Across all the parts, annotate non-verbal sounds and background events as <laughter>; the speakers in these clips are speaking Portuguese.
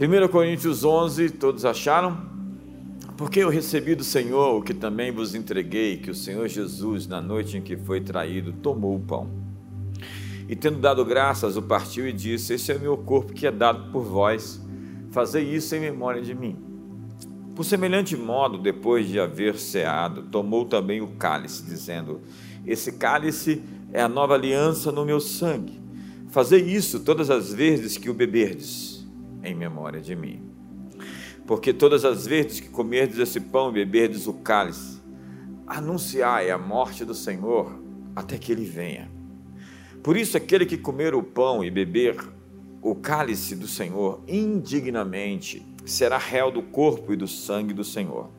1 Coríntios 11, todos acharam? Porque eu recebi do Senhor o que também vos entreguei, que o Senhor Jesus, na noite em que foi traído, tomou o pão. E tendo dado graças, o partiu e disse: Esse é o meu corpo que é dado por vós, fazei isso em memória de mim. Por semelhante modo, depois de haver ceado, tomou também o cálice, dizendo: Esse cálice é a nova aliança no meu sangue. Fazei isso todas as vezes que o beberdes, em memória de mim. Porque todas as vezes que comerdes esse pão e beberdes o cálice, anunciai a morte do Senhor até que ele venha. Por isso, aquele que comer o pão e beber o cálice do Senhor indignamente será réu do corpo e do sangue do Senhor.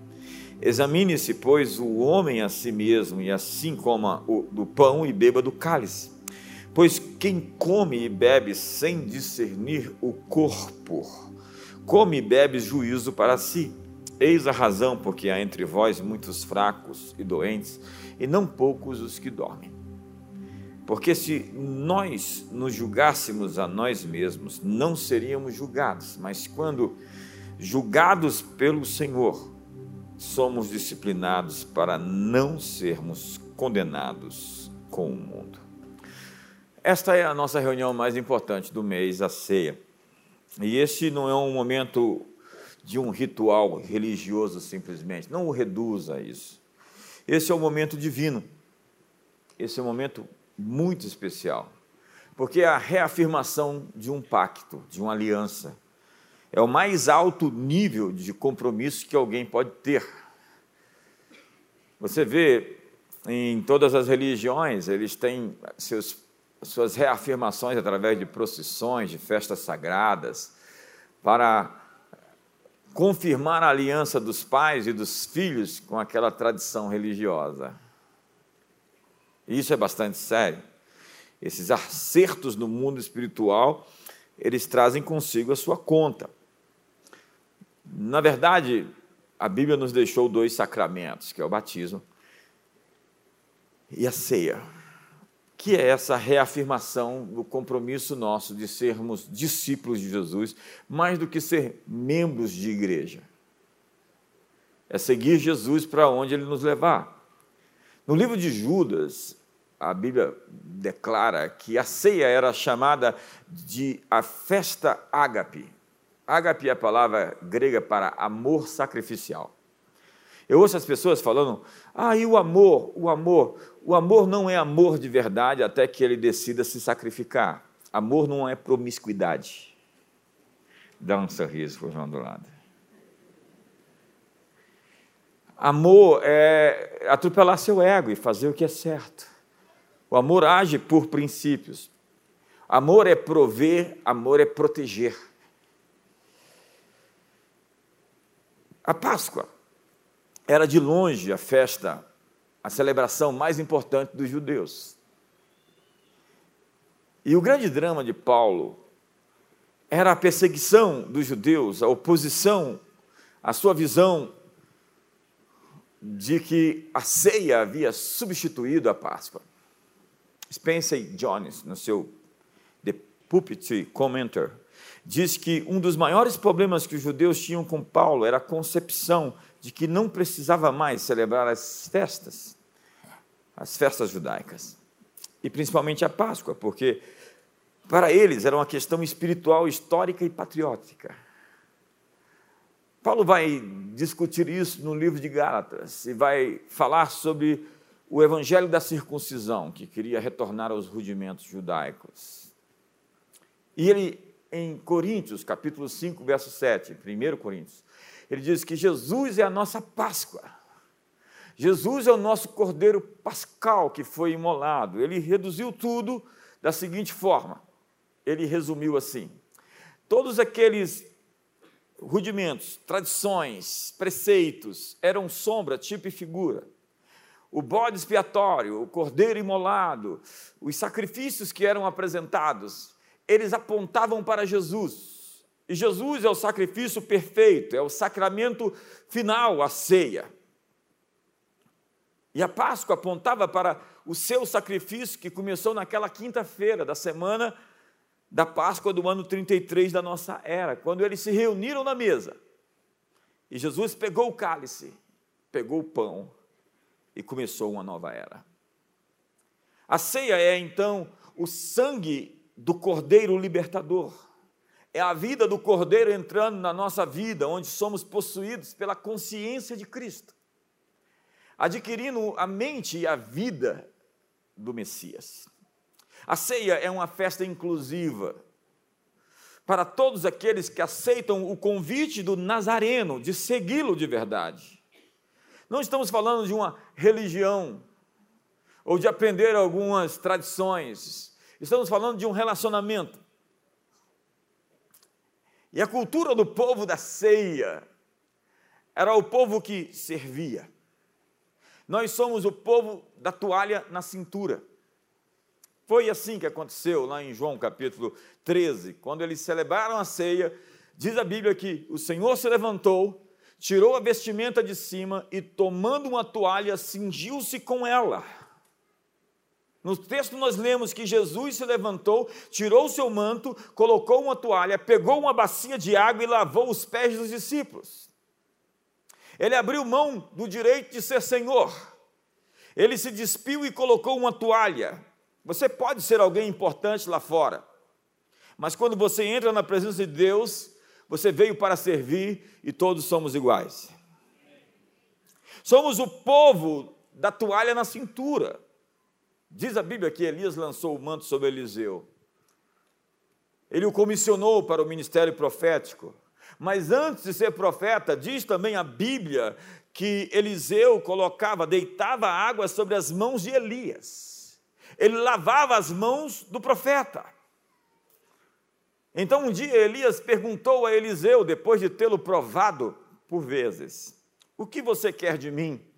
Examine-se, pois, o homem a si mesmo, e assim coma o, do pão e beba do cálice. Pois quem come e bebe sem discernir o corpo, come e bebe juízo para si. Eis a razão porque há entre vós muitos fracos e doentes, e não poucos os que dormem. Porque se nós nos julgássemos a nós mesmos, não seríamos julgados, mas quando julgados pelo Senhor, somos disciplinados para não sermos condenados com o mundo. Esta é a nossa reunião mais importante do mês, a ceia. E esse não é um momento de um ritual religioso simplesmente, não o reduza a isso. Esse é um momento divino. Esse é um momento muito especial, porque é a reafirmação de um pacto, de uma aliança é o mais alto nível de compromisso que alguém pode ter. Você vê em todas as religiões, eles têm seus, suas reafirmações através de procissões, de festas sagradas, para confirmar a aliança dos pais e dos filhos com aquela tradição religiosa. E isso é bastante sério. Esses acertos no mundo espiritual, eles trazem consigo a sua conta. Na verdade, a Bíblia nos deixou dois sacramentos, que é o batismo e a ceia, que é essa reafirmação do compromisso nosso de sermos discípulos de Jesus, mais do que ser membros de igreja. É seguir Jesus para onde ele nos levar. No livro de Judas, a Bíblia declara que a ceia era chamada de a festa ágape, Ágape é a palavra grega para amor sacrificial. Eu ouço as pessoas falando, ah, e o amor, o amor. O amor não é amor de verdade até que ele decida se sacrificar. Amor não é promiscuidade. Dá um sorriso para o João do lado. Amor é atropelar seu ego e fazer o que é certo. O amor age por princípios. Amor é prover, amor é proteger. A Páscoa era de longe a festa, a celebração mais importante dos judeus. E o grande drama de Paulo era a perseguição dos judeus, a oposição à sua visão de que a ceia havia substituído a Páscoa. Spencer Jones, no seu The Pulpit Commenter, diz que um dos maiores problemas que os judeus tinham com Paulo era a concepção de que não precisava mais celebrar as festas, as festas judaicas, e principalmente a Páscoa, porque para eles era uma questão espiritual, histórica e patriótica. Paulo vai discutir isso no livro de Gálatas e vai falar sobre o evangelho da circuncisão, que queria retornar aos rudimentos judaicos. E ele em Coríntios, capítulo 5, verso 7, 1 Coríntios, ele diz que Jesus é a nossa Páscoa. Jesus é o nosso Cordeiro Pascal que foi imolado. Ele reduziu tudo da seguinte forma: ele resumiu assim: todos aqueles rudimentos, tradições, preceitos eram sombra, tipo e figura. O bode expiatório, o cordeiro imolado, os sacrifícios que eram apresentados eles apontavam para Jesus. E Jesus é o sacrifício perfeito, é o sacramento final, a ceia. E a Páscoa apontava para o seu sacrifício que começou naquela quinta-feira da semana da Páscoa do ano 33 da nossa era, quando eles se reuniram na mesa. E Jesus pegou o cálice, pegou o pão e começou uma nova era. A ceia é então o sangue do Cordeiro libertador. É a vida do Cordeiro entrando na nossa vida, onde somos possuídos pela consciência de Cristo, adquirindo a mente e a vida do Messias. A ceia é uma festa inclusiva para todos aqueles que aceitam o convite do Nazareno de segui-lo de verdade. Não estamos falando de uma religião ou de aprender algumas tradições. Estamos falando de um relacionamento. E a cultura do povo da ceia era o povo que servia. Nós somos o povo da toalha na cintura. Foi assim que aconteceu lá em João capítulo 13, quando eles celebraram a ceia. Diz a Bíblia que o Senhor se levantou, tirou a vestimenta de cima e, tomando uma toalha, cingiu-se com ela. No texto nós lemos que Jesus se levantou, tirou o seu manto, colocou uma toalha, pegou uma bacia de água e lavou os pés dos discípulos. Ele abriu mão do direito de ser Senhor. Ele se despiu e colocou uma toalha. Você pode ser alguém importante lá fora, mas quando você entra na presença de Deus, você veio para servir e todos somos iguais. Somos o povo da toalha na cintura. Diz a Bíblia que Elias lançou o manto sobre Eliseu. Ele o comissionou para o ministério profético. Mas antes de ser profeta, diz também a Bíblia que Eliseu colocava, deitava água sobre as mãos de Elias. Ele lavava as mãos do profeta. Então um dia Elias perguntou a Eliseu, depois de tê-lo provado por vezes: O que você quer de mim?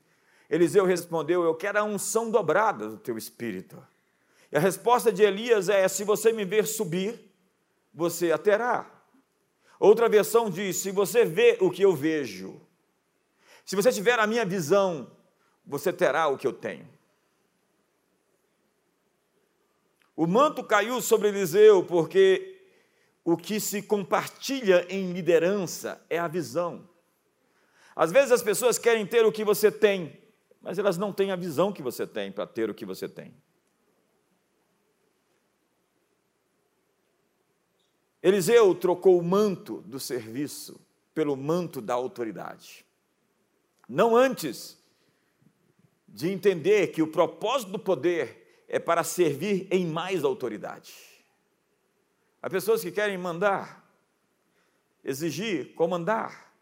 Eliseu respondeu: Eu quero a unção dobrada do teu espírito. E a resposta de Elias é: Se você me ver subir, você a terá. Outra versão diz: Se você vê o que eu vejo, se você tiver a minha visão, você terá o que eu tenho. O manto caiu sobre Eliseu porque o que se compartilha em liderança é a visão. Às vezes as pessoas querem ter o que você tem, mas elas não têm a visão que você tem para ter o que você tem. Eliseu trocou o manto do serviço pelo manto da autoridade. Não antes de entender que o propósito do poder é para servir em mais autoridade. Há pessoas que querem mandar, exigir, comandar.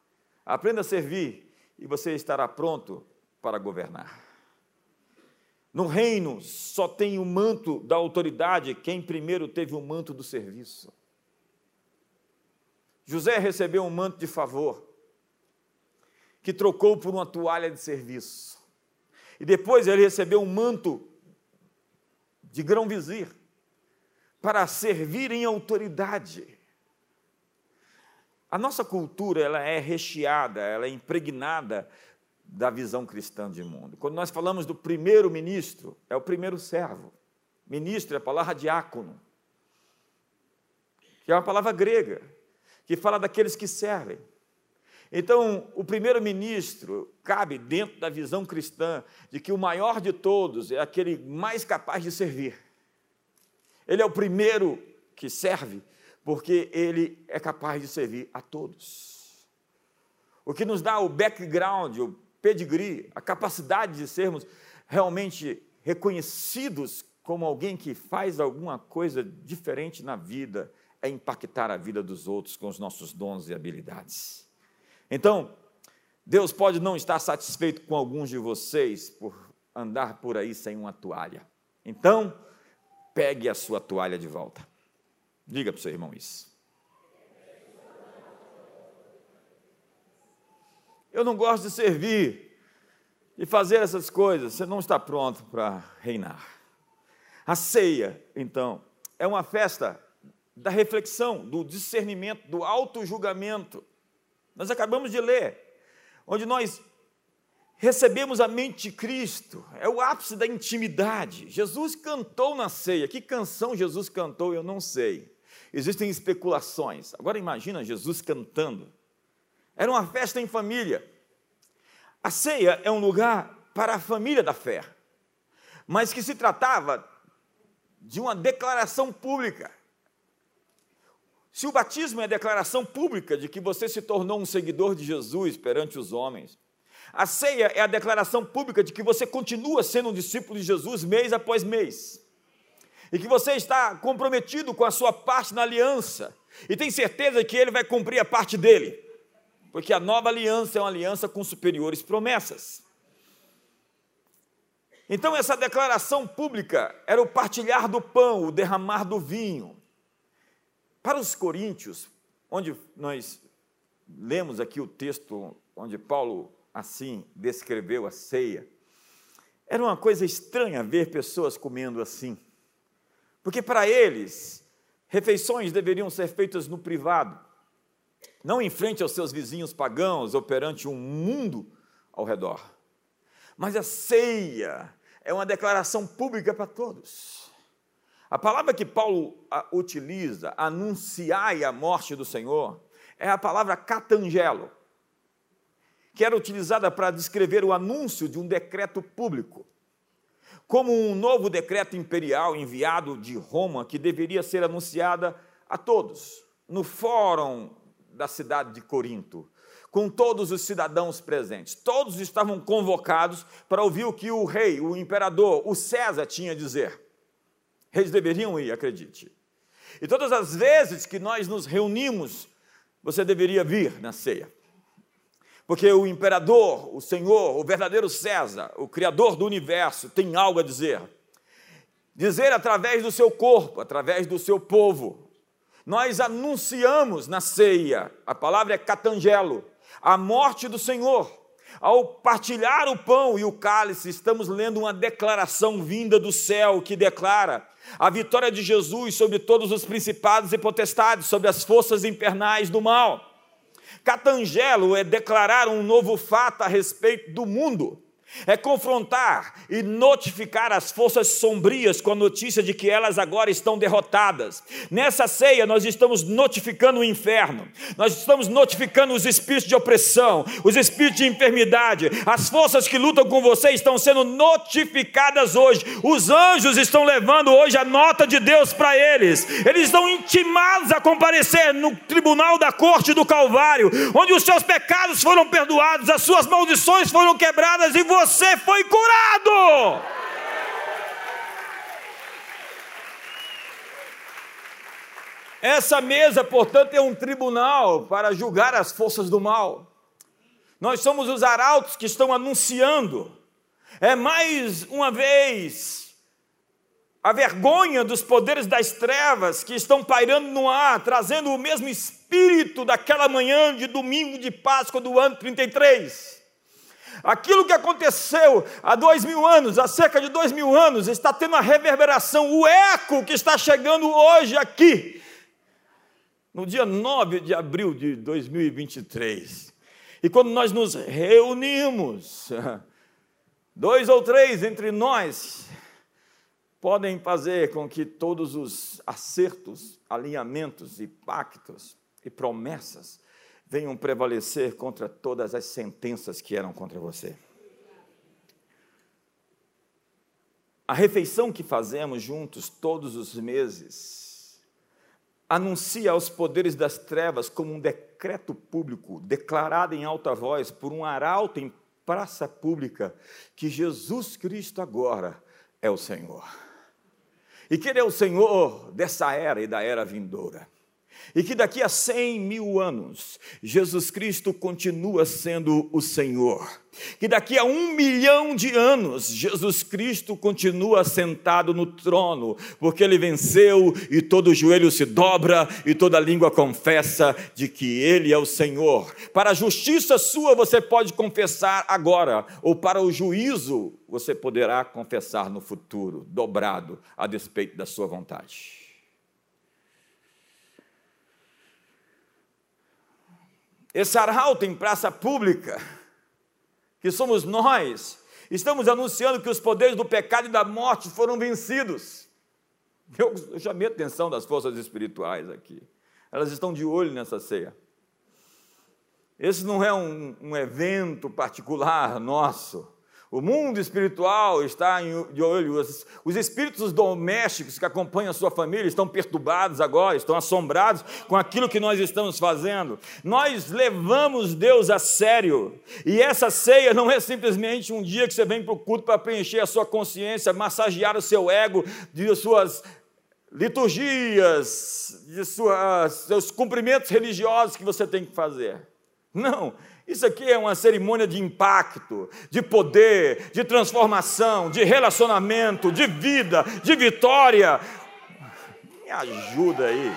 Aprenda a servir e você estará pronto para governar. No reino só tem o manto da autoridade quem primeiro teve o manto do serviço. José recebeu um manto de favor, que trocou por uma toalha de serviço. E depois ele recebeu um manto de grão-vizir, para servir em autoridade. A nossa cultura ela é recheada, ela é impregnada da visão cristã de mundo. Quando nós falamos do primeiro ministro, é o primeiro servo. Ministro é a palavra diácono, que é uma palavra grega, que fala daqueles que servem. Então, o primeiro-ministro cabe dentro da visão cristã de que o maior de todos é aquele mais capaz de servir. Ele é o primeiro que serve, porque ele é capaz de servir a todos. O que nos dá o background, o pedigree, a capacidade de sermos realmente reconhecidos como alguém que faz alguma coisa diferente na vida, é impactar a vida dos outros com os nossos dons e habilidades. Então, Deus pode não estar satisfeito com alguns de vocês por andar por aí sem uma toalha. Então, pegue a sua toalha de volta. Diga para o seu irmão isso. Eu não gosto de servir e fazer essas coisas. Você não está pronto para reinar. A ceia, então, é uma festa da reflexão, do discernimento, do auto-julgamento. Nós acabamos de ler, onde nós recebemos a mente de Cristo, é o ápice da intimidade. Jesus cantou na ceia. Que canção Jesus cantou, eu não sei. existem especulações. Agora imagina Jesus cantando. Era uma festa em família. A ceia é um lugar para a família da fé, mas que se tratava de uma declaração pública. Se o batismo é a declaração pública de que você se tornou um seguidor de Jesus perante os homens, a ceia é a declaração pública de que você continua sendo um discípulo de Jesus mês após mês. E que você está comprometido com a sua parte na aliança. E tem certeza que ele vai cumprir a parte dele. Porque a nova aliança é uma aliança com superiores promessas. Então, essa declaração pública era o partilhar do pão, o derramar do vinho. Para os coríntios, onde nós lemos aqui o texto onde Paulo assim descreveu a ceia, era uma coisa estranha ver pessoas comendo assim. Porque para eles, refeições deveriam ser feitas no privado, não em frente aos seus vizinhos pagãos ou perante um mundo ao redor. Mas a ceia é uma declaração pública para todos. A palavra que Paulo utiliza, anunciai a morte do Senhor, é a palavra catangelo, que era utilizada para descrever o anúncio de um decreto público, como um novo decreto imperial enviado de Roma que deveria ser anunciada a todos, no fórum da cidade de Corinto, com todos os cidadãos presentes. Todos estavam convocados para ouvir o que o rei, o imperador, o César tinha a dizer. Eles deveriam ir, acredite. E todas as vezes que nós nos reunimos, você deveria vir na ceia. Porque o imperador, o Senhor, o verdadeiro César, o Criador do universo, tem algo a dizer. Dizer através do seu corpo, através do seu povo. Nós anunciamos na ceia, a palavra é catangelo, a morte do Senhor. Ao partilhar o pão e o cálice, estamos lendo uma declaração vinda do céu que declara a vitória de Jesus sobre todos os principados e potestades, sobre as forças infernais do mal. Catangelo é declarar um novo fato a respeito do mundo, é confrontar e notificar as forças sombrias com a notícia de que elas agora estão derrotadas. Nessa ceia, nós estamos notificando o inferno, nós estamos notificando os espíritos de opressão, os espíritos de enfermidade, as forças que lutam com você estão sendo notificadas hoje. Os anjos estão levando hoje a nota de Deus para eles, eles estão intimados a comparecer no tribunal da corte do Calvário, onde os seus pecados foram perdoados, as suas maldições foram quebradas e você você foi curado. Essa mesa, portanto, é um tribunal para julgar as forças do mal. Nós somos os arautos que estão anunciando. É mais uma vez a vergonha dos poderes das trevas que estão pairando no ar, trazendo o mesmo espírito daquela manhã de domingo de Páscoa do ano 33. Aquilo que aconteceu há dois mil anos, há cerca de dois mil anos, está tendo a reverberação, o eco que está chegando hoje aqui, no dia 9 de abril de 2023. E quando nós nos reunimos, <laughs> dois ou três entre nós, podem fazer com que todos os acertos, alinhamentos e pactos e promessas venham prevalecer contra todas as sentenças que eram contra você. A refeição que fazemos juntos todos os meses anuncia aos poderes das trevas como um decreto público, declarado em alta voz por um arauto em praça pública, que Jesus Cristo agora é o Senhor. E que Ele é o Senhor dessa era e da era vindoura e que daqui a cem mil anos Jesus Cristo continua sendo o Senhor, que daqui a um milhão de anos Jesus Cristo continua sentado no trono, porque ele venceu e todo joelho se dobra e toda língua confessa de que ele é o Senhor. Para a justiça sua você pode confessar agora, ou para o juízo você poderá confessar no futuro, dobrado a despeito da sua vontade. Esse arauto em praça pública, que somos nós, estamos anunciando que os poderes do pecado e da morte foram vencidos. Eu, eu chamei a atenção das forças espirituais aqui. Elas estão de olho nessa ceia. Esse não é um, um evento particular nosso. O mundo espiritual está de olho. Os espíritos domésticos que acompanham a sua família estão perturbados agora, estão assombrados com aquilo que nós estamos fazendo. Nós levamos Deus a sério. E essa ceia não é simplesmente um dia que você vem para o culto para preencher a sua consciência, massagear o seu ego de suas liturgias, de suas, seus cumprimentos religiosos que você tem que fazer. Não, isso aqui é uma cerimônia de impacto, de poder, de transformação, de relacionamento, de vida, de vitória. Me ajuda aí.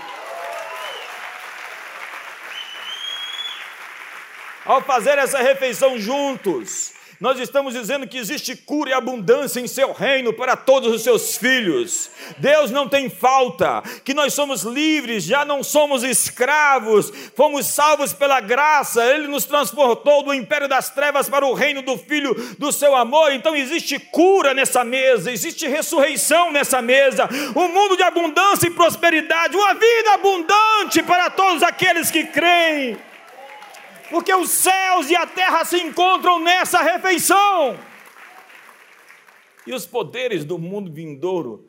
Ao fazer essa refeição juntos, nós estamos dizendo que existe cura e abundância em seu reino para todos os seus filhos. Deus não tem falta, que nós somos livres, já não somos escravos, fomos salvos pela graça, Ele nos transportou do império das trevas para o reino do Filho do seu amor. Então existe cura nessa mesa, existe ressurreição nessa mesa, um mundo de abundância e prosperidade, uma vida abundante para todos aqueles que creem porque os céus e a terra se encontram nessa refeição. E os poderes do mundo vindouro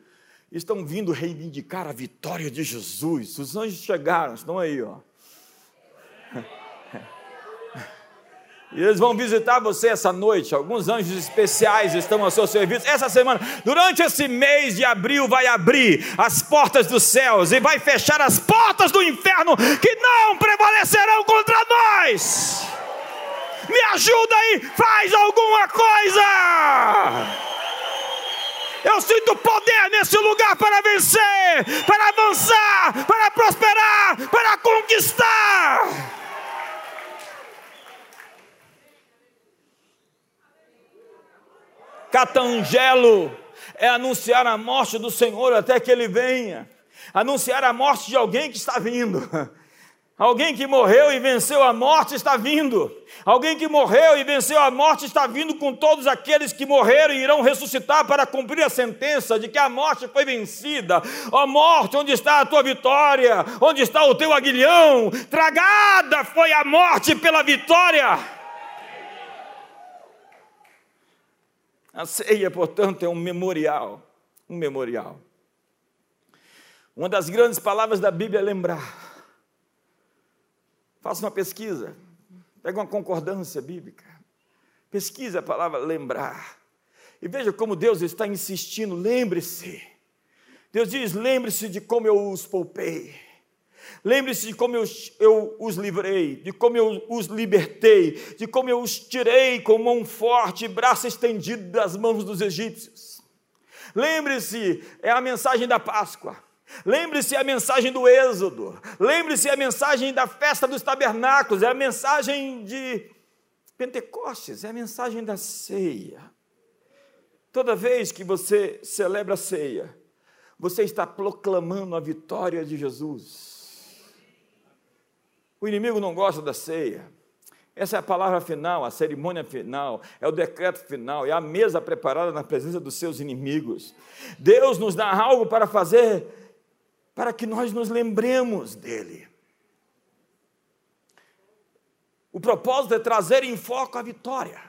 estão vindo reivindicar a vitória de Jesus. Os anjos chegaram, estão aí, ó. E eles vão visitar você essa noite. Alguns anjos especiais estão ao seu serviço. Essa semana, durante esse mês de abril, vai abrir as portas dos céus e vai fechar as portas do inferno que não prevalecerão contra nós. Me ajuda aí, faz alguma coisa. Eu sinto poder nesse lugar para vencer, para avançar, para prosperar, para conquistar. Catangelo é anunciar a morte do Senhor até que ele venha, anunciar a morte de alguém que está vindo. Alguém que morreu e venceu a morte está vindo. Alguém que morreu e venceu a morte está vindo com todos aqueles que morreram e irão ressuscitar para cumprir a sentença de que a morte foi vencida. Ó oh, morte, onde está a tua vitória? Onde está o teu aguilhão? Tragada foi a morte pela vitória. A ceia, portanto, é um memorial, um memorial. Uma das grandes palavras da Bíblia é lembrar. Faça uma pesquisa, pega uma concordância bíblica, pesquise a palavra lembrar. E veja como Deus está insistindo, lembre-se. Deus diz: lembre-se de como eu os poupei. Lembre-se de como eu, eu, os livrei, de como eu os libertei, de como eu os tirei com mão forte e braço estendido das mãos dos egípcios. Lembre-se, é a mensagem da Páscoa. Lembre-se a mensagem do Êxodo. Lembre-se a mensagem da festa dos tabernáculos. É a mensagem de Pentecostes. É a mensagem da ceia. Toda vez que você celebra a ceia, você está proclamando a vitória de Jesus. O inimigo não gosta da ceia. Essa é a palavra final, a cerimônia final, é o decreto final, é a mesa preparada na presença dos seus inimigos. Deus nos dá algo para fazer, para que nós nos lembremos dele. O propósito é trazer em foco a vitória,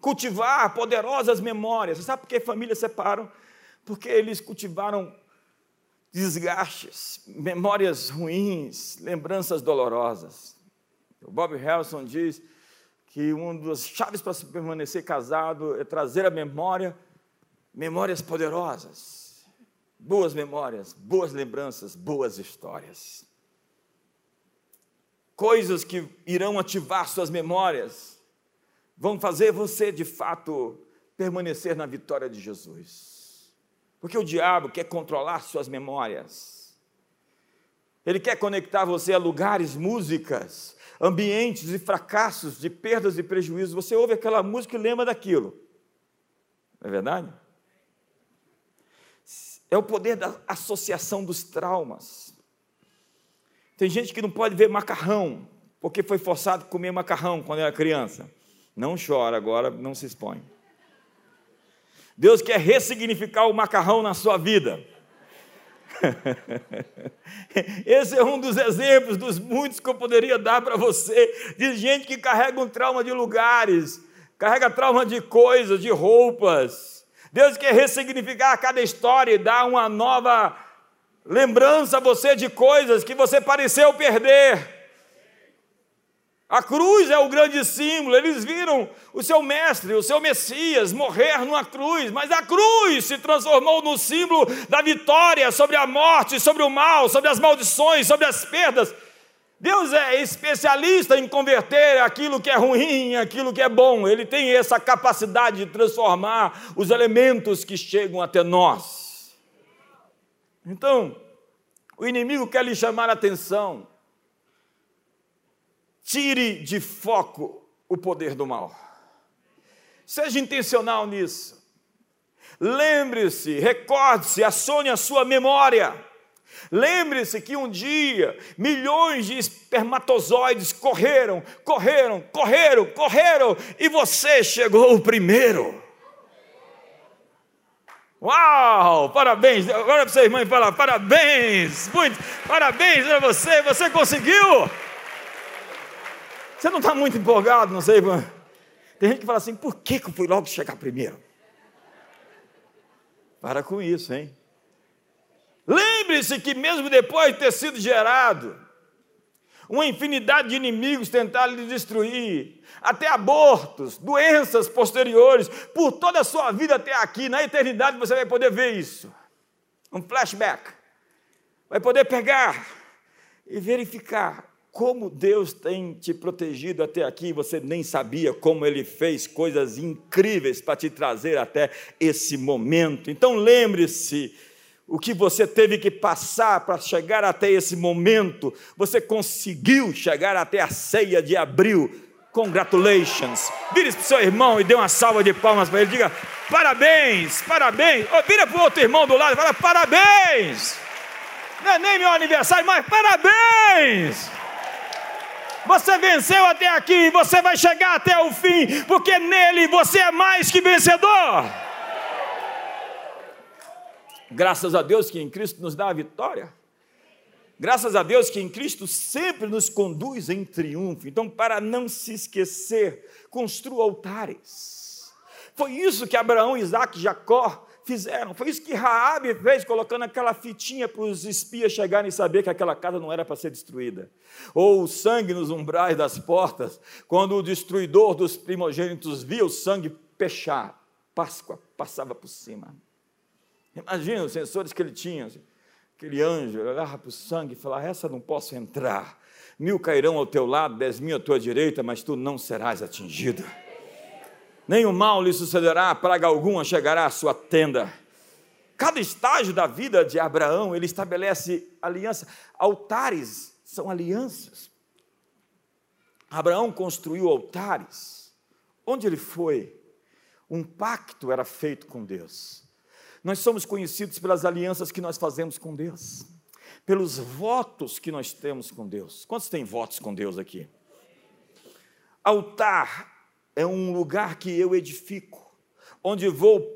cultivar poderosas memórias. Você sabe por que famílias separam? Porque eles cultivaram desgastes, memórias ruins, lembranças dolorosas. O Bob Harrison diz que uma das chaves para se permanecer casado é trazer à memória memórias poderosas, boas memórias, boas lembranças, boas histórias. Coisas que irão ativar suas memórias, vão fazer você de fato permanecer na vitória de Jesus. Porque o diabo quer controlar suas memórias. Ele quer conectar você a lugares, músicas, ambientes e fracassos, de perdas e prejuízos. Você ouve aquela música e lembra daquilo. Não é verdade? É o poder da associação dos traumas. Tem gente que não pode ver macarrão, porque foi forçado a comer macarrão quando era criança. Não chora agora, não se expõe. Deus quer ressignificar o macarrão na sua vida. <laughs> Esse é um dos exemplos dos muitos que eu poderia dar para você, de gente que carrega um trauma de lugares, carrega trauma de coisas, de roupas. Deus quer ressignificar cada história e dar uma nova lembrança a você de coisas que você pareceu perder. A cruz é o grande símbolo. Eles viram o seu mestre, o seu Messias, morrer numa cruz, mas a cruz se transformou no símbolo da vitória sobre a morte, sobre o mal, sobre as maldições, sobre as perdas. Deus é especialista em converter aquilo que é ruim aquilo que é bom. Ele tem essa capacidade de transformar os elementos que chegam até nós. Então, o inimigo quer lhe chamar a atenção Tire de foco o poder do mal. Seja intencional nisso. Lembre-se, recorde-se, acione a sua memória. Lembre-se que um dia milhões de espermatozoides correram, correram, correram, correram e você chegou o primeiro. Uau! Parabéns! Agora para você, irmã, falar parabéns! Muito parabéns para você, você conseguiu! Você não está muito empolgado, não sei. Tem gente que fala assim: por que, que eu fui logo chegar primeiro? Para com isso, hein? Lembre-se que, mesmo depois de ter sido gerado, uma infinidade de inimigos tentaram lhe destruir, até abortos, doenças posteriores, por toda a sua vida até aqui, na eternidade você vai poder ver isso. Um flashback. Vai poder pegar e verificar como Deus tem te protegido até aqui, você nem sabia como Ele fez coisas incríveis para te trazer até esse momento. Então lembre-se, o que você teve que passar para chegar até esse momento, você conseguiu chegar até a ceia de abril. Congratulations. Vire para o seu irmão e dê uma salva de palmas para ele. Diga parabéns, parabéns. Oh, vira para o outro irmão do lado e fala parabéns. Não é nem meu aniversário, mas parabéns. Você venceu até aqui, você vai chegar até o fim, porque nele você é mais que vencedor. Graças a Deus que em Cristo nos dá a vitória. Graças a Deus que em Cristo sempre nos conduz em triunfo. Então, para não se esquecer, construa altares. Foi isso que Abraão, Isaac e Jacó fizeram. Foi isso que Raabe fez, colocando aquela fitinha para os espias chegarem e saber que aquela casa não era para ser destruída. Ou o sangue nos umbrais das portas, quando o destruidor dos primogênitos via o sangue pechar, Páscoa passava por cima. Imagina os sensores que ele tinha. Assim, aquele anjo olhava para o sangue e falava: Essa não posso entrar. Mil cairão ao teu lado, dez mil à tua direita, mas tu não serás atingido nenhum mal lhe sucederá, praga alguma chegará à sua tenda. Cada estágio da vida de Abraão, ele estabelece aliança. Altares são alianças. Abraão construiu altares. Onde ele foi, um pacto era feito com Deus. Nós somos conhecidos pelas alianças que nós fazemos com Deus, pelos votos que nós temos com Deus. Quantos têm votos com Deus aqui? Altar é um lugar que eu edifico, onde vou,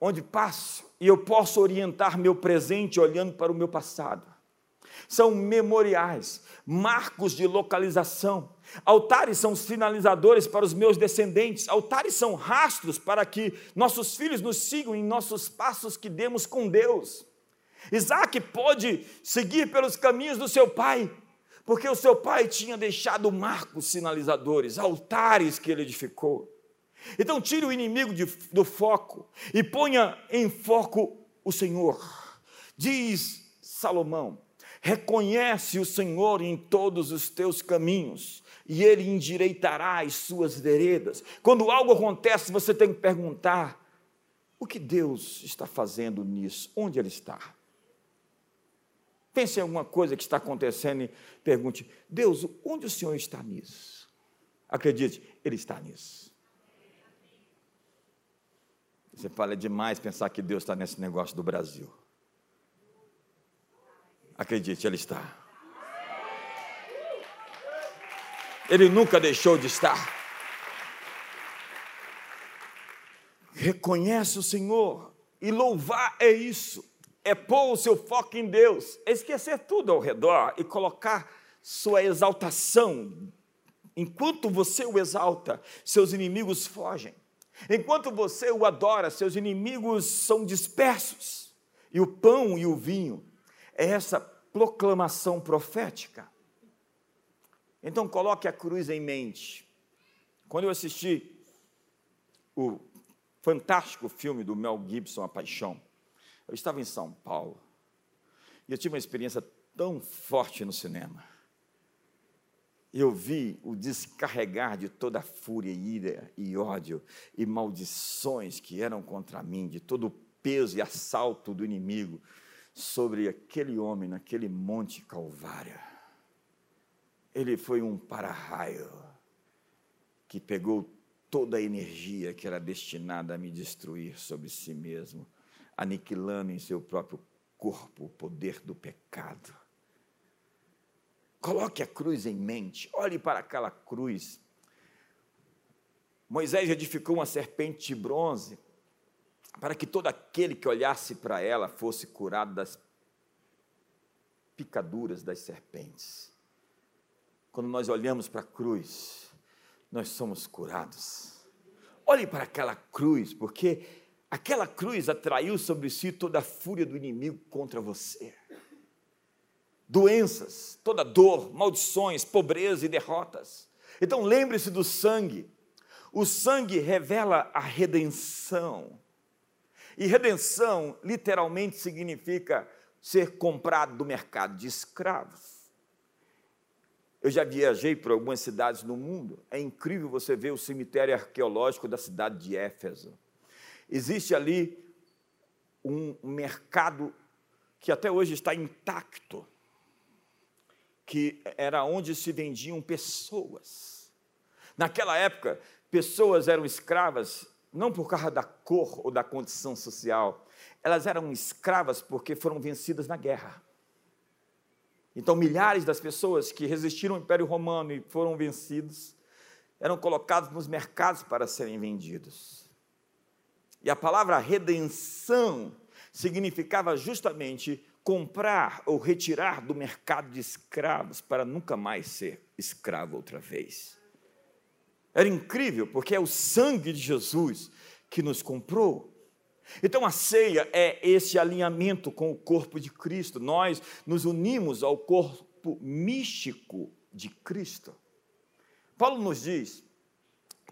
onde passo e eu posso orientar meu presente olhando para o meu passado. São memoriais, marcos de localização. Altares são sinalizadores para os meus descendentes. Altares são rastros para que nossos filhos nos sigam em nossos passos que demos com Deus. Isaac pode seguir pelos caminhos do seu pai, porque o seu pai tinha deixado marcos sinalizadores, altares que ele edificou. Então, tire o inimigo de, do foco e ponha em foco o Senhor. Diz Salomão: reconhece o Senhor em todos os teus caminhos, e ele endireitará as suas veredas. Quando algo acontece, você tem que perguntar: o que Deus está fazendo nisso? Onde Ele está? Pense em alguma coisa que está acontecendo e pergunte: Deus, onde o Senhor está nisso? Acredite, Ele está nisso. Você fala é demais pensar que Deus está nesse negócio do Brasil. Acredite, Ele está. Ele nunca deixou de estar. reconhece o Senhor, e louvar é isso, é pôr o seu foco em Deus, é esquecer tudo ao redor e colocar sua exaltação. Enquanto você o exalta, seus inimigos fogem. Enquanto você o adora, seus inimigos são dispersos. E o pão e o vinho é essa proclamação profética. Então coloque a cruz em mente. Quando eu assisti o fantástico filme do Mel Gibson, A Paixão, eu estava em São Paulo e eu tive uma experiência tão forte no cinema. Eu vi o descarregar de toda a fúria, ira e ódio e maldições que eram contra mim, de todo o peso e assalto do inimigo sobre aquele homem naquele monte Calvário. Ele foi um para-raio que pegou toda a energia que era destinada a me destruir sobre si mesmo, aniquilando em seu próprio corpo o poder do pecado. Coloque a cruz em mente, olhe para aquela cruz. Moisés edificou uma serpente de bronze para que todo aquele que olhasse para ela fosse curado das picaduras das serpentes. Quando nós olhamos para a cruz, nós somos curados. Olhe para aquela cruz, porque aquela cruz atraiu sobre si toda a fúria do inimigo contra você. Doenças, toda dor, maldições, pobreza e derrotas. Então lembre-se do sangue. O sangue revela a redenção. E redenção literalmente significa ser comprado do mercado de escravos. Eu já viajei por algumas cidades no mundo. É incrível você ver o cemitério arqueológico da cidade de Éfeso. Existe ali um mercado que até hoje está intacto, que era onde se vendiam pessoas. Naquela época, pessoas eram escravas não por causa da cor ou da condição social, elas eram escravas porque foram vencidas na guerra. Então, milhares das pessoas que resistiram ao Império Romano e foram vencidos eram colocados nos mercados para serem vendidos. E a palavra redenção significava justamente comprar ou retirar do mercado de escravos para nunca mais ser escravo outra vez. Era incrível, porque é o sangue de Jesus que nos comprou. Então a ceia é esse alinhamento com o corpo de Cristo. Nós nos unimos ao corpo místico de Cristo. Paulo nos diz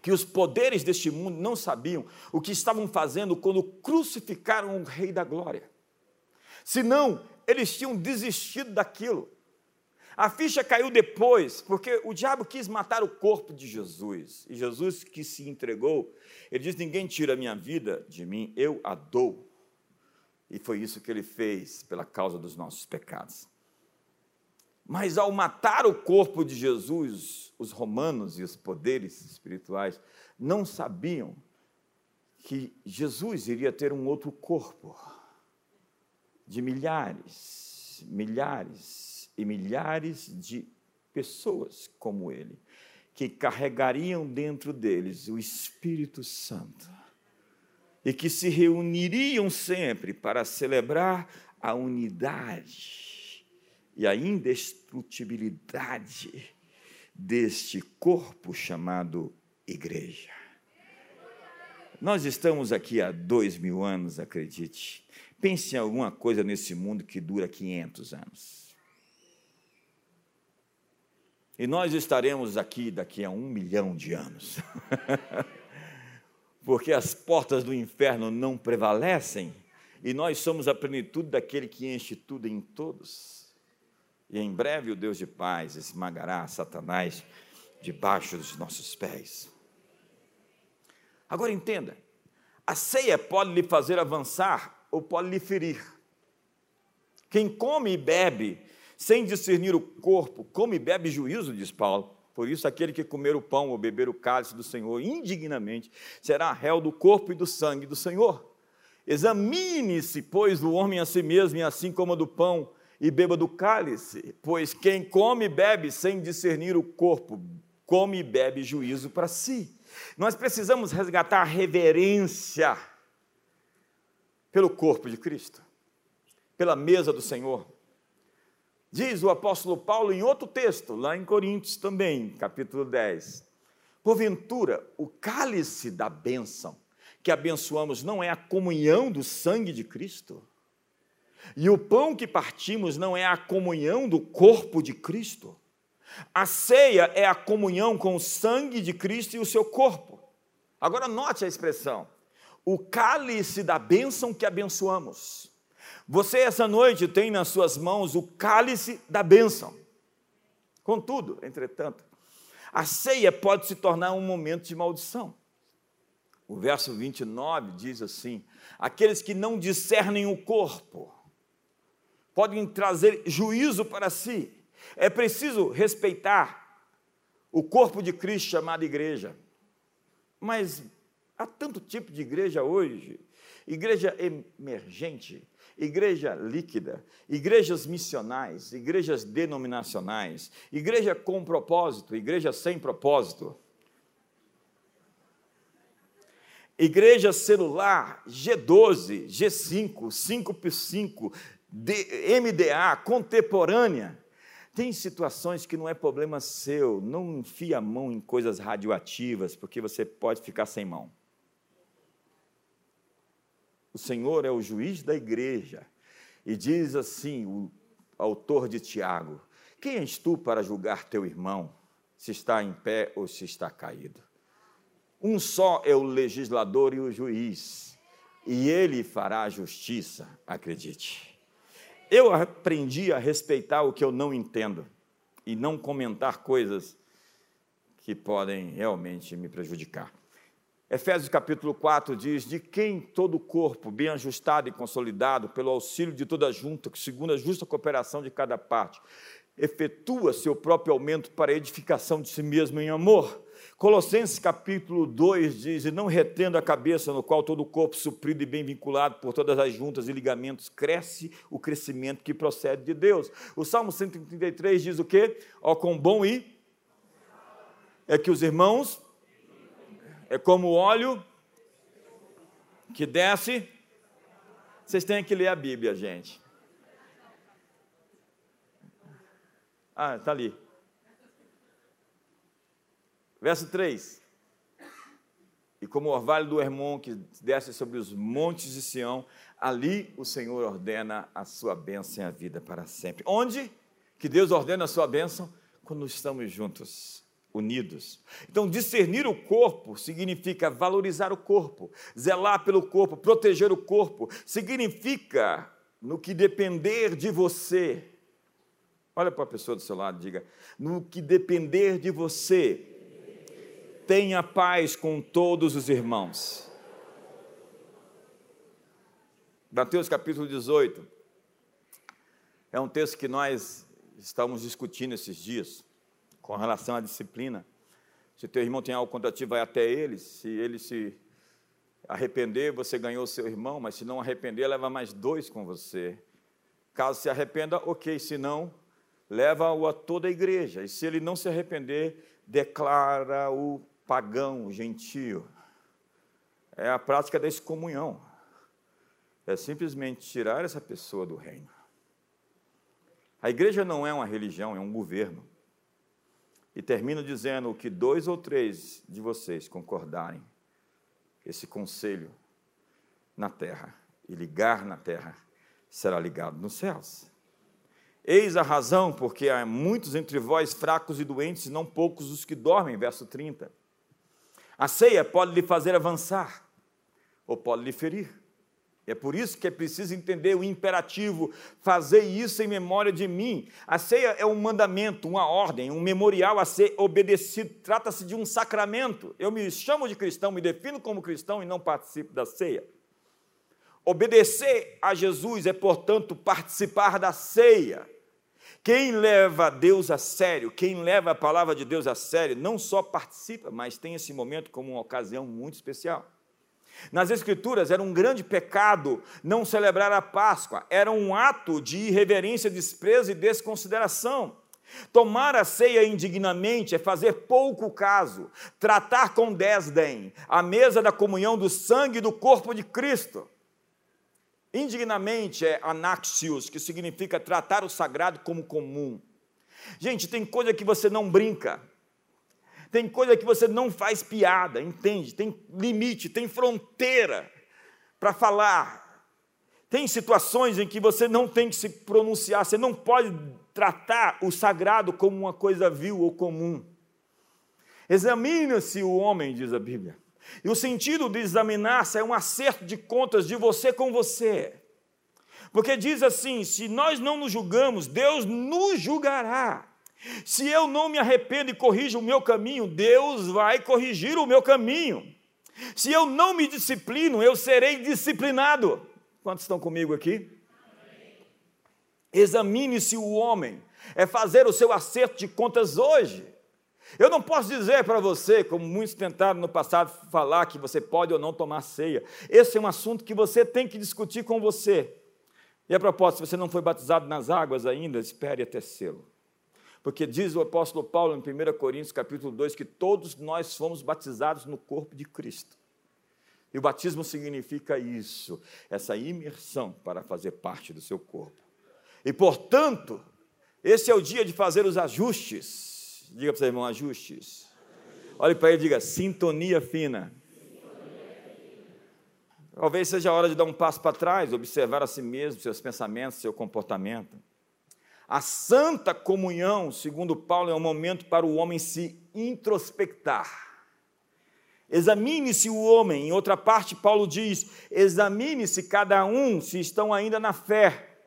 que os poderes deste mundo não sabiam o que estavam fazendo quando crucificaram o Rei da Glória. Senão, eles tinham desistido daquilo. A ficha caiu depois, porque o diabo quis matar o corpo de Jesus. E Jesus que se entregou, ele diz: Ninguém tira a minha vida de mim, eu a dou. E foi isso que ele fez pela causa dos nossos pecados. Mas ao matar o corpo de Jesus, os romanos e os poderes espirituais não sabiam que Jesus iria ter um outro corpo de milhares, milhares e milhares de pessoas como ele, que carregariam dentro deles o Espírito Santo e que se reuniriam sempre para celebrar a unidade e a indestrutibilidade deste corpo chamado igreja. Nós estamos aqui há dois mil anos, acredite. Pense em alguma coisa nesse mundo que dura 500 anos. E nós estaremos aqui daqui a um milhão de anos. <laughs> Porque as portas do inferno não prevalecem e nós somos a plenitude daquele que enche tudo em todos. E em breve o Deus de paz esmagará Satanás debaixo dos nossos pés. Agora entenda: a ceia pode lhe fazer avançar ou pode lhe ferir. Quem come e bebe sem discernir o corpo, come e bebe juízo, diz Paulo. Por isso, aquele que comer o pão ou beber o cálice do Senhor indignamente será réu do corpo e do sangue do Senhor. Examine-se, pois, o homem a si mesmo, e assim como do pão e beba do cálice, pois quem come e bebe sem discernir o corpo, come e bebe juízo para si. Nós precisamos resgatar a reverência pelo corpo de Cristo, pela mesa do Senhor. Diz o apóstolo Paulo em outro texto, lá em Coríntios também, capítulo 10. Porventura, o cálice da bênção que abençoamos não é a comunhão do sangue de Cristo? E o pão que partimos não é a comunhão do corpo de Cristo? A ceia é a comunhão com o sangue de Cristo e o seu corpo. Agora note a expressão: o cálice da bênção que abençoamos. Você, essa noite, tem nas suas mãos o cálice da bênção. Contudo, entretanto, a ceia pode se tornar um momento de maldição. O verso 29 diz assim: aqueles que não discernem o corpo podem trazer juízo para si. É preciso respeitar o corpo de Cristo chamado igreja. Mas há tanto tipo de igreja hoje: igreja emergente, igreja líquida, igrejas missionais, igrejas denominacionais, igreja com propósito, igreja sem propósito. Igreja celular G12, G5, 5x5, MDA, contemporânea. Tem situações que não é problema seu, não enfia a mão em coisas radioativas, porque você pode ficar sem mão. O Senhor é o juiz da igreja. E diz assim o autor de Tiago: Quem és tu para julgar teu irmão, se está em pé ou se está caído? Um só é o legislador e o juiz, e ele fará a justiça, acredite. Eu aprendi a respeitar o que eu não entendo e não comentar coisas que podem realmente me prejudicar. Efésios capítulo 4 diz: De quem todo o corpo, bem ajustado e consolidado, pelo auxílio de toda a junta, segundo a justa cooperação de cada parte, efetua seu próprio aumento para a edificação de si mesmo em amor Colossenses capítulo 2 diz: E não retendo a cabeça, no qual todo o corpo suprido e bem vinculado por todas as juntas e ligamentos, cresce o crescimento que procede de Deus. O Salmo 133 diz o quê? Ó, com bom e é que os irmãos é como o óleo que desce. Vocês têm que ler a Bíblia, gente. Ah, está ali. Verso 3. E como o orvalho do Hermon que desce sobre os montes de Sião, ali o Senhor ordena a sua bênção e a vida para sempre. Onde que Deus ordena a sua bênção? Quando estamos juntos, unidos. Então, discernir o corpo significa valorizar o corpo, zelar pelo corpo, proteger o corpo, significa, no que depender de você, olha para a pessoa do seu lado e diga: no que depender de você, tenha paz com todos os irmãos. Mateus capítulo 18. É um texto que nós estamos discutindo esses dias, com relação à disciplina. Se teu irmão tem algo contra ti, vai até ele. Se ele se arrepender, você ganhou seu irmão, mas se não arrepender, leva mais dois com você. Caso se arrependa, ok. Se não, leva-o a toda a igreja. E se ele não se arrepender, declara-o pagão, gentio. É a prática da excomunhão. É simplesmente tirar essa pessoa do reino. A igreja não é uma religião, é um governo. E termino dizendo que dois ou três de vocês concordarem, esse conselho na terra e ligar na terra será ligado nos céus. Eis a razão porque há muitos entre vós fracos e doentes, não poucos os que dormem, verso 30. A ceia pode lhe fazer avançar ou pode lhe ferir. É por isso que é preciso entender o imperativo, fazer isso em memória de mim. A ceia é um mandamento, uma ordem, um memorial a ser obedecido. Trata-se de um sacramento. Eu me chamo de cristão, me defino como cristão e não participo da ceia. Obedecer a Jesus é, portanto, participar da ceia. Quem leva Deus a sério, quem leva a palavra de Deus a sério, não só participa, mas tem esse momento como uma ocasião muito especial. Nas Escrituras era um grande pecado não celebrar a Páscoa, era um ato de irreverência, desprezo e desconsideração. Tomar a ceia indignamente é fazer pouco caso, tratar com desdém a mesa da comunhão do sangue e do corpo de Cristo. Indignamente é anaxios, que significa tratar o sagrado como comum. Gente, tem coisa que você não brinca, tem coisa que você não faz piada, entende? Tem limite, tem fronteira para falar. Tem situações em que você não tem que se pronunciar, você não pode tratar o sagrado como uma coisa vil ou comum. Examine-se o homem, diz a Bíblia. E o sentido de examinar-se é um acerto de contas de você com você. Porque diz assim: se nós não nos julgamos, Deus nos julgará. Se eu não me arrependo e corrijo o meu caminho, Deus vai corrigir o meu caminho. Se eu não me disciplino, eu serei disciplinado. Quantos estão comigo aqui? Examine-se o homem, é fazer o seu acerto de contas hoje. Eu não posso dizer para você, como muitos tentaram no passado falar, que você pode ou não tomar ceia. Esse é um assunto que você tem que discutir com você. E a propósito, se você não foi batizado nas águas ainda, espere até sê-lo. Porque diz o apóstolo Paulo em 1 Coríntios capítulo 2 que todos nós fomos batizados no corpo de Cristo. E o batismo significa isso, essa imersão para fazer parte do seu corpo. E portanto, esse é o dia de fazer os ajustes Diga para o seu irmão, ajustes. Olhe para ele e diga, sintonia fina. Talvez seja a hora de dar um passo para trás, observar a si mesmo, seus pensamentos, seu comportamento. A santa comunhão, segundo Paulo, é um momento para o homem se introspectar. Examine-se o homem. Em outra parte, Paulo diz: examine-se cada um se estão ainda na fé.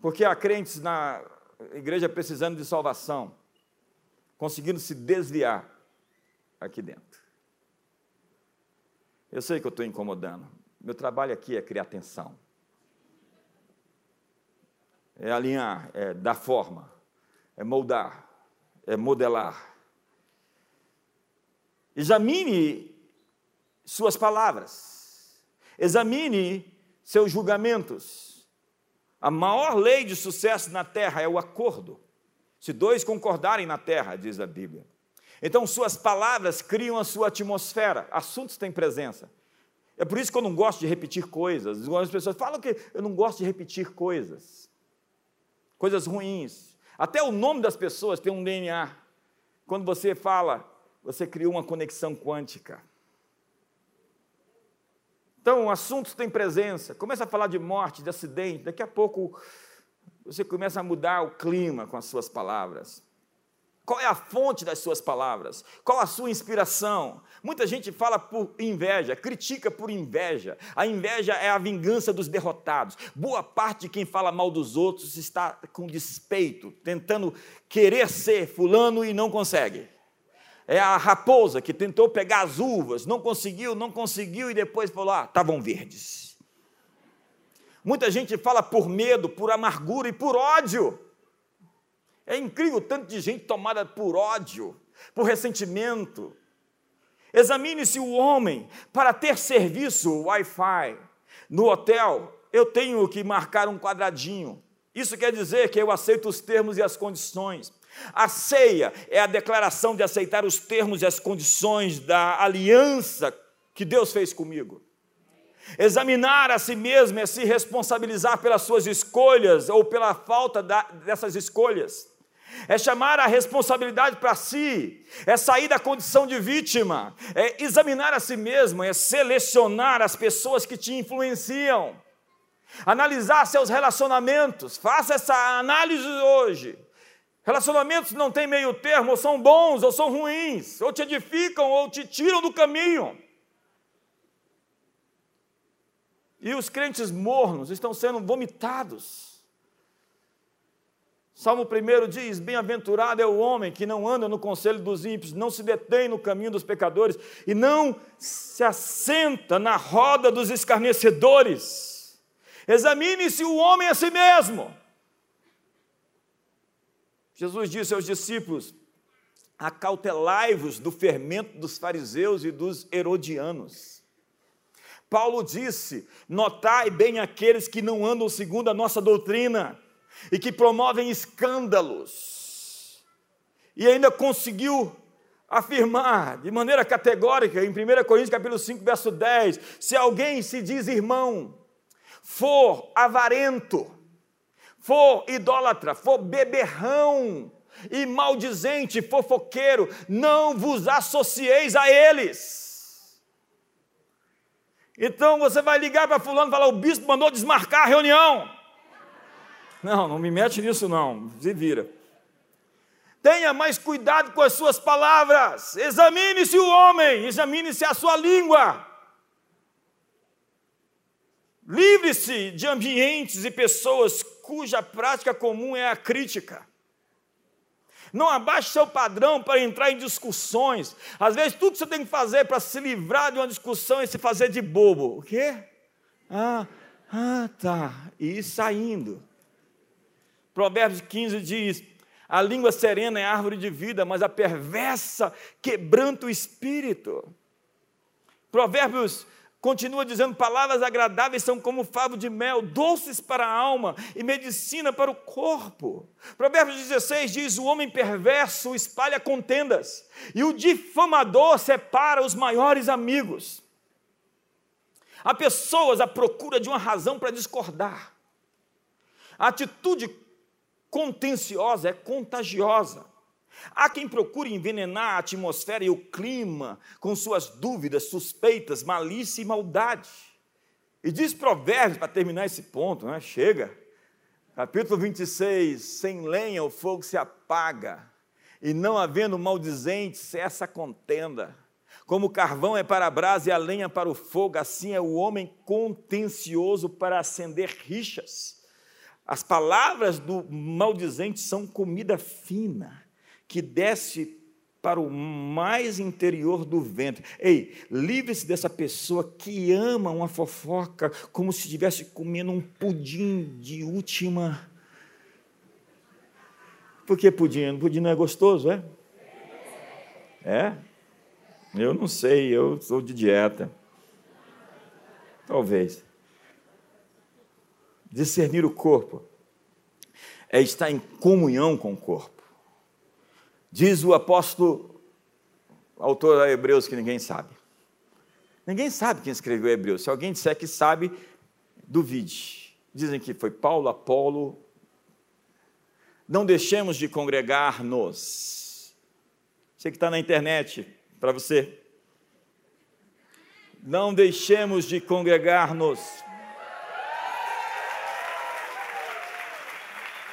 Porque há crentes na igreja precisando de salvação, conseguindo se desviar aqui dentro. Eu sei que eu estou incomodando. Meu trabalho aqui é criar atenção, é alinhar, é dar forma, é moldar, é modelar. Examine suas palavras, examine seus julgamentos, a maior lei de sucesso na terra é o acordo. Se dois concordarem na terra, diz a Bíblia. Então, suas palavras criam a sua atmosfera, assuntos têm presença. É por isso que eu não gosto de repetir coisas. As pessoas falam que eu não gosto de repetir coisas, coisas ruins. Até o nome das pessoas tem um DNA. Quando você fala, você criou uma conexão quântica. Então, assuntos têm presença. Começa a falar de morte, de acidente. Daqui a pouco você começa a mudar o clima com as suas palavras. Qual é a fonte das suas palavras? Qual a sua inspiração? Muita gente fala por inveja, critica por inveja. A inveja é a vingança dos derrotados. Boa parte de quem fala mal dos outros está com despeito, tentando querer ser fulano e não consegue é a raposa que tentou pegar as uvas, não conseguiu, não conseguiu e depois falou: ah, estavam verdes. Muita gente fala por medo, por amargura e por ódio. É incrível tanto de gente tomada por ódio, por ressentimento. Examine-se o homem para ter serviço Wi-Fi no hotel. Eu tenho que marcar um quadradinho. Isso quer dizer que eu aceito os termos e as condições. A ceia é a declaração de aceitar os termos e as condições da aliança que Deus fez comigo. Examinar a si mesmo é se responsabilizar pelas suas escolhas ou pela falta da, dessas escolhas. É chamar a responsabilidade para si, é sair da condição de vítima, é examinar a si mesmo, é selecionar as pessoas que te influenciam, analisar seus relacionamentos. Faça essa análise hoje. Relacionamentos não têm meio termo, ou são bons ou são ruins, ou te edificam ou te tiram do caminho. E os crentes mornos estão sendo vomitados. Salmo 1 diz: Bem-aventurado é o homem que não anda no conselho dos ímpios, não se detém no caminho dos pecadores e não se assenta na roda dos escarnecedores. Examine-se o homem a si mesmo Jesus disse aos discípulos: acautelai-vos do fermento dos fariseus e dos herodianos. Paulo disse: notai bem aqueles que não andam segundo a nossa doutrina. e que promovem escândalos. E ainda conseguiu afirmar de maneira categórica em 1 Coríntios capítulo 5, verso 10, se alguém se diz irmão, for avarento, for idólatra, for beberrão e maldizente, fofoqueiro, não vos associeis a eles. Então você vai ligar para fulano e falar, o bispo mandou desmarcar a reunião. Não, não me mete nisso não, se vira. Tenha mais cuidado com as suas palavras. Examine-se o homem, examine-se a sua língua. Livre-se de ambientes e pessoas cuja prática comum é a crítica. Não abaixe seu padrão para entrar em discussões. Às vezes, tudo que você tem que fazer para se livrar de uma discussão é se fazer de bobo. O quê? Ah, ah, tá. E saindo. Provérbios 15 diz: a língua serena é árvore de vida, mas a perversa quebranta o espírito. Provérbios continua dizendo: palavras agradáveis são como favo de mel, doces para a alma e medicina para o corpo. Provérbios 16 diz: o homem perverso espalha contendas, e o difamador separa os maiores amigos. Há pessoas à procura de uma razão para discordar. A atitude contenciosa, é contagiosa. Há quem procure envenenar a atmosfera e o clima com suas dúvidas, suspeitas, malícia e maldade. E diz Provérbios, para terminar esse ponto, né? chega. Capítulo 26: Sem lenha o fogo se apaga, e não havendo maldizente, cessa a contenda. Como o carvão é para a brasa e a lenha para o fogo, assim é o homem contencioso para acender rixas. As palavras do maldizente são comida fina, que desce para o mais interior do ventre. Ei, livre-se dessa pessoa que ama uma fofoca como se estivesse comendo um pudim de última. Por que pudim? Pudim não é gostoso, é? É? Eu não sei, eu sou de dieta. Talvez. Discernir o corpo é estar em comunhão com o corpo. Diz o apóstolo, autor de Hebreus, que ninguém sabe. Ninguém sabe quem escreveu Hebreus. Se alguém disser que sabe, duvide. Dizem que foi Paulo, Apolo. Não deixemos de congregar-nos. Você que está na internet, para você. Não deixemos de congregar-nos.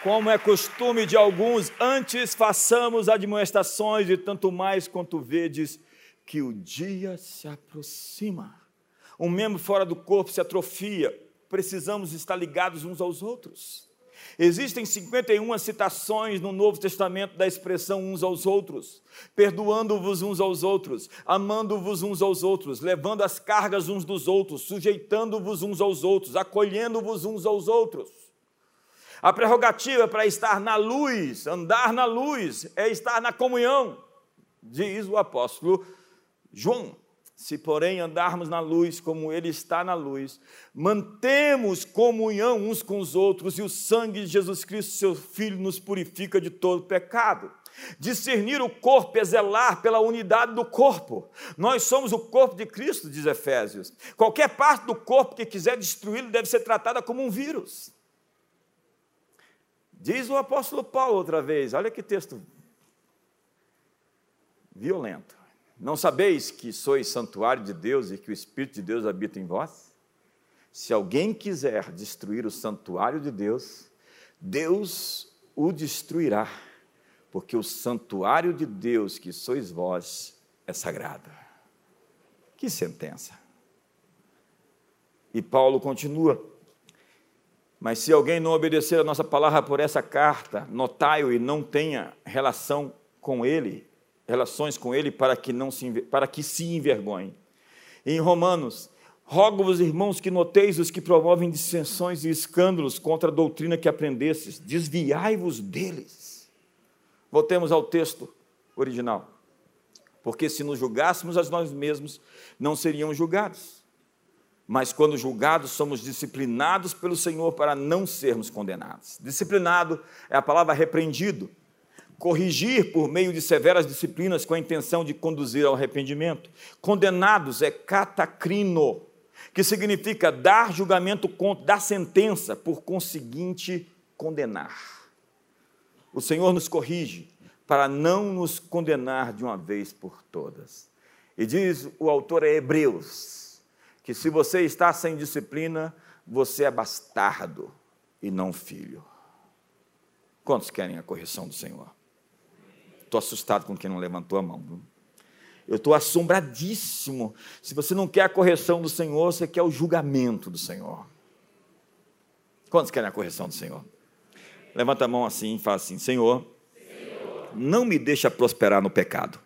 Como é costume de alguns, antes façamos admoestações, e tanto mais quanto vedes que o dia se aproxima. Um membro fora do corpo se atrofia, precisamos estar ligados uns aos outros. Existem 51 citações no Novo Testamento da expressão uns aos outros, perdoando-vos uns aos outros, amando-vos uns aos outros, levando as cargas uns dos outros, sujeitando-vos uns aos outros, acolhendo-vos uns aos outros. A prerrogativa para estar na luz, andar na luz, é estar na comunhão, diz o apóstolo João. Se, porém, andarmos na luz como Ele está na luz, mantemos comunhão uns com os outros e o sangue de Jesus Cristo, seu Filho, nos purifica de todo pecado. Discernir o corpo é zelar pela unidade do corpo. Nós somos o corpo de Cristo, diz Efésios. Qualquer parte do corpo que quiser destruí-lo deve ser tratada como um vírus. Diz o apóstolo Paulo outra vez, olha que texto violento. Não sabeis que sois santuário de Deus e que o Espírito de Deus habita em vós? Se alguém quiser destruir o santuário de Deus, Deus o destruirá, porque o santuário de Deus que sois vós é sagrado. Que sentença! E Paulo continua: mas se alguém não obedecer a nossa palavra por essa carta, notai-o e não tenha relação com ele, relações com ele para que não se para que se envergonhe. Em Romanos, rogo-vos, irmãos, que noteis os que promovem dissensões e escândalos contra a doutrina que aprendestes, desviai-vos deles. Voltemos ao texto original. Porque se nos julgássemos a nós mesmos, não seriam julgados. Mas quando julgados, somos disciplinados pelo Senhor para não sermos condenados. Disciplinado é a palavra repreendido, corrigir por meio de severas disciplinas com a intenção de conduzir ao arrependimento. Condenados é catacrino, que significa dar julgamento, dar sentença, por conseguinte, condenar. O Senhor nos corrige para não nos condenar de uma vez por todas. E diz o autor a Hebreus, que se você está sem disciplina, você é bastardo e não filho. Quantos querem a correção do Senhor? Estou assustado com quem não levantou a mão. Viu? Eu estou assombradíssimo. Se você não quer a correção do Senhor, você quer o julgamento do Senhor. Quantos querem a correção do Senhor? Levanta a mão assim e fala assim: Senhor, Senhor. não me deixa prosperar no pecado.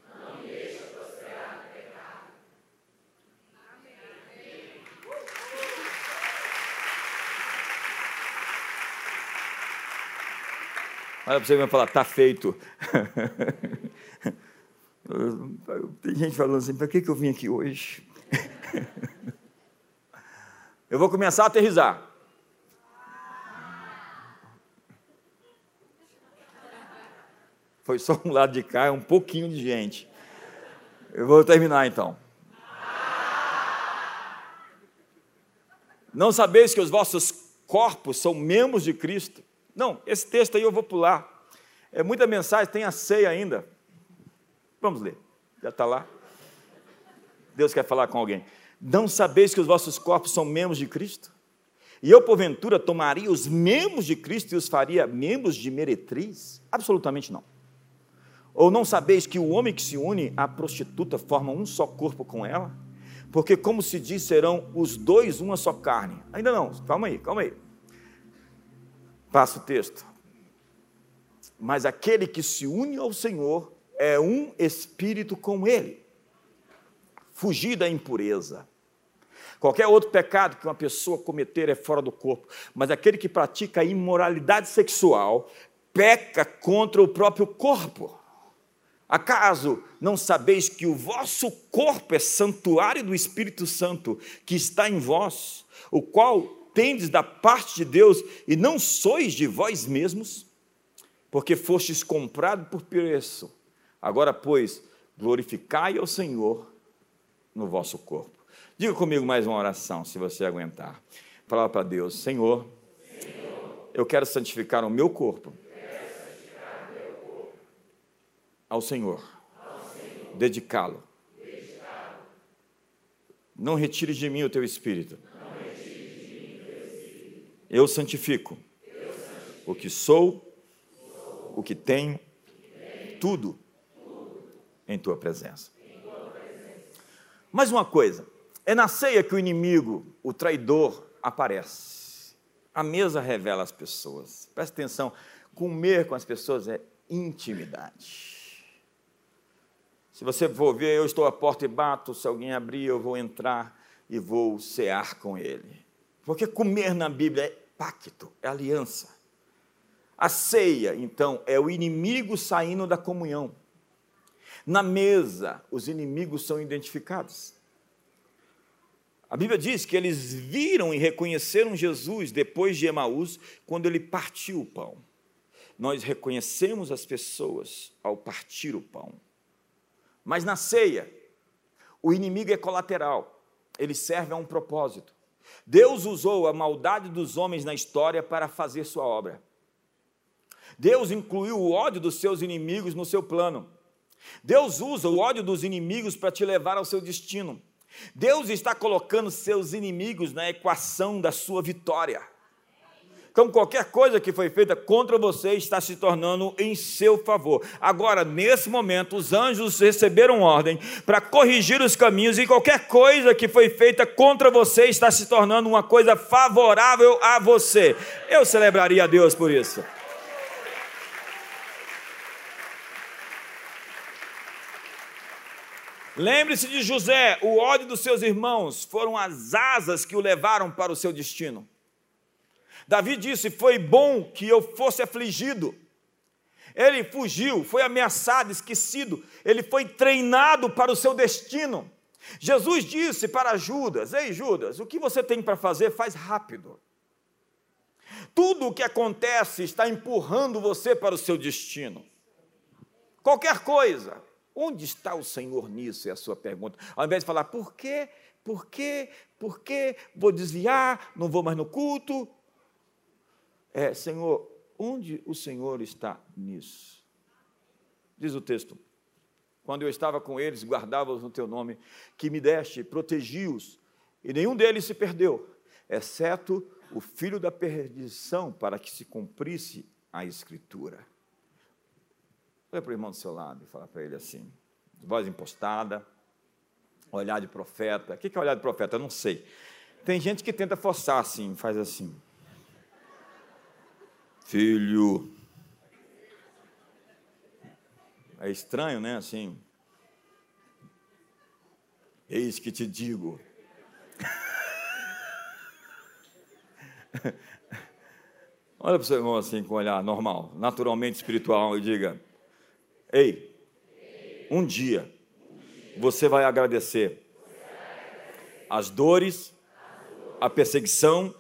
Olha para você e falar, está feito. <laughs> Tem gente falando assim, para que, que eu vim aqui hoje? <laughs> eu vou começar a aterrizar. Foi só um lado de cá, um pouquinho de gente. Eu vou terminar então. Não sabeis que os vossos corpos são membros de Cristo? Não, esse texto aí eu vou pular. É muita mensagem, tem a ceia ainda. Vamos ler, já está lá. Deus quer falar com alguém. Não sabeis que os vossos corpos são membros de Cristo? E eu, porventura, tomaria os membros de Cristo e os faria membros de meretriz? Absolutamente não. Ou não sabeis que o homem que se une à prostituta forma um só corpo com ela? Porque, como se diz, serão os dois uma só carne. Ainda não, calma aí, calma aí. Passa o texto. Mas aquele que se une ao Senhor é um espírito com Ele. Fugir da impureza. Qualquer outro pecado que uma pessoa cometer é fora do corpo, mas aquele que pratica a imoralidade sexual peca contra o próprio corpo. Acaso não sabeis que o vosso corpo é santuário do Espírito Santo que está em vós, o qual tendes da parte de Deus e não sois de vós mesmos, porque fostes comprado por preço. Agora, pois, glorificai ao Senhor no vosso corpo. Diga comigo mais uma oração, se você aguentar. Fala para Deus: Senhor, Senhor, eu quero santificar o meu corpo, meu corpo ao Senhor, Senhor. dedicá-lo. Dedicá Não retire de mim o teu espírito eu santifico, o que sou, o que tenho, tudo em tua presença. Mais uma coisa, é na ceia que o inimigo, o traidor, aparece. A mesa revela as pessoas. Presta atenção, comer com as pessoas é intimidade. Se você for ver, eu estou à porta e bato, se alguém abrir, eu vou entrar e vou cear com ele. Porque comer na Bíblia é pacto, é aliança. A ceia, então, é o inimigo saindo da comunhão. Na mesa, os inimigos são identificados. A Bíblia diz que eles viram e reconheceram Jesus depois de Emaús, quando ele partiu o pão. Nós reconhecemos as pessoas ao partir o pão. Mas na ceia, o inimigo é colateral, ele serve a um propósito. Deus usou a maldade dos homens na história para fazer sua obra. Deus incluiu o ódio dos seus inimigos no seu plano. Deus usa o ódio dos inimigos para te levar ao seu destino. Deus está colocando seus inimigos na equação da sua vitória. Então, qualquer coisa que foi feita contra você está se tornando em seu favor. Agora, nesse momento, os anjos receberam ordem para corrigir os caminhos e qualquer coisa que foi feita contra você está se tornando uma coisa favorável a você. Eu celebraria a Deus por isso. Lembre-se de José, o ódio dos seus irmãos foram as asas que o levaram para o seu destino. Davi disse: Foi bom que eu fosse afligido. Ele fugiu, foi ameaçado, esquecido, ele foi treinado para o seu destino. Jesus disse para Judas: Ei, Judas, o que você tem para fazer, faz rápido. Tudo o que acontece está empurrando você para o seu destino. Qualquer coisa. Onde está o Senhor nisso? É a sua pergunta. Ao invés de falar, por quê? Por quê? Por quê? Vou desviar, não vou mais no culto. É, Senhor, onde o Senhor está nisso? Diz o texto: quando eu estava com eles, guardava-os no teu nome, que me deste, protegi-os, e nenhum deles se perdeu, exceto o filho da perdição, para que se cumprisse a Escritura. Olha para o irmão do seu lado e fala para ele assim, voz impostada, olhar de profeta. O que é olhar de profeta? Eu não sei. Tem gente que tenta forçar assim, faz assim. Filho. É estranho, né? Assim. Eis que te digo. <laughs> Olha para o seu irmão assim, com um olhar normal, naturalmente espiritual, e diga: Ei, um dia você vai agradecer as dores, a perseguição,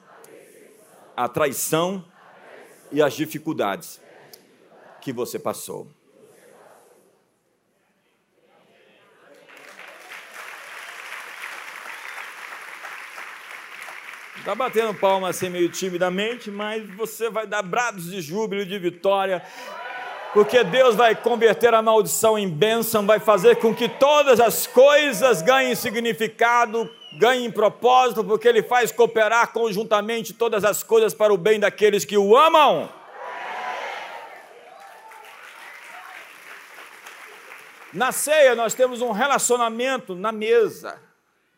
a traição e as dificuldades que você passou. Está batendo palma assim meio timidamente, mas você vai dar brados de júbilo, de vitória, porque Deus vai converter a maldição em bênção, vai fazer com que todas as coisas ganhem significado, ganhem propósito, porque Ele faz cooperar conjuntamente todas as coisas para o bem daqueles que o amam. Na ceia, nós temos um relacionamento na mesa,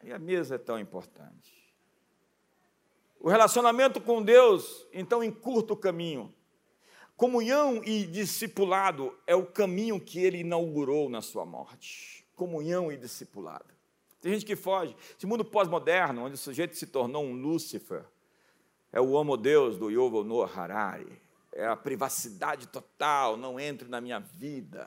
e a mesa é tão importante. O relacionamento com Deus, então, encurta o caminho. Comunhão e discipulado é o caminho que ele inaugurou na sua morte. Comunhão e discipulado. Tem gente que foge. Esse mundo pós-moderno, onde o sujeito se tornou um Lúcifer, é o homo Deus do Yuval Noah Harari. É a privacidade total, não entre na minha vida.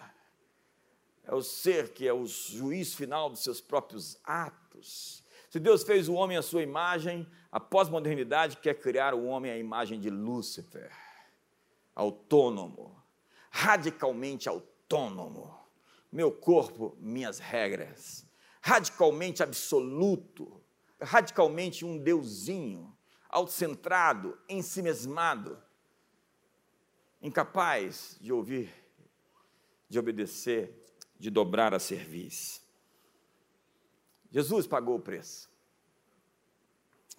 É o ser que é o juiz final dos seus próprios atos. Se Deus fez o homem à sua imagem, a pós-modernidade quer criar o homem à imagem de Lúcifer, autônomo, radicalmente autônomo. Meu corpo, minhas regras. Radicalmente absoluto, radicalmente um deusinho, autocentrado, ensimesmado, incapaz de ouvir, de obedecer, de dobrar a serviço. Jesus pagou o preço.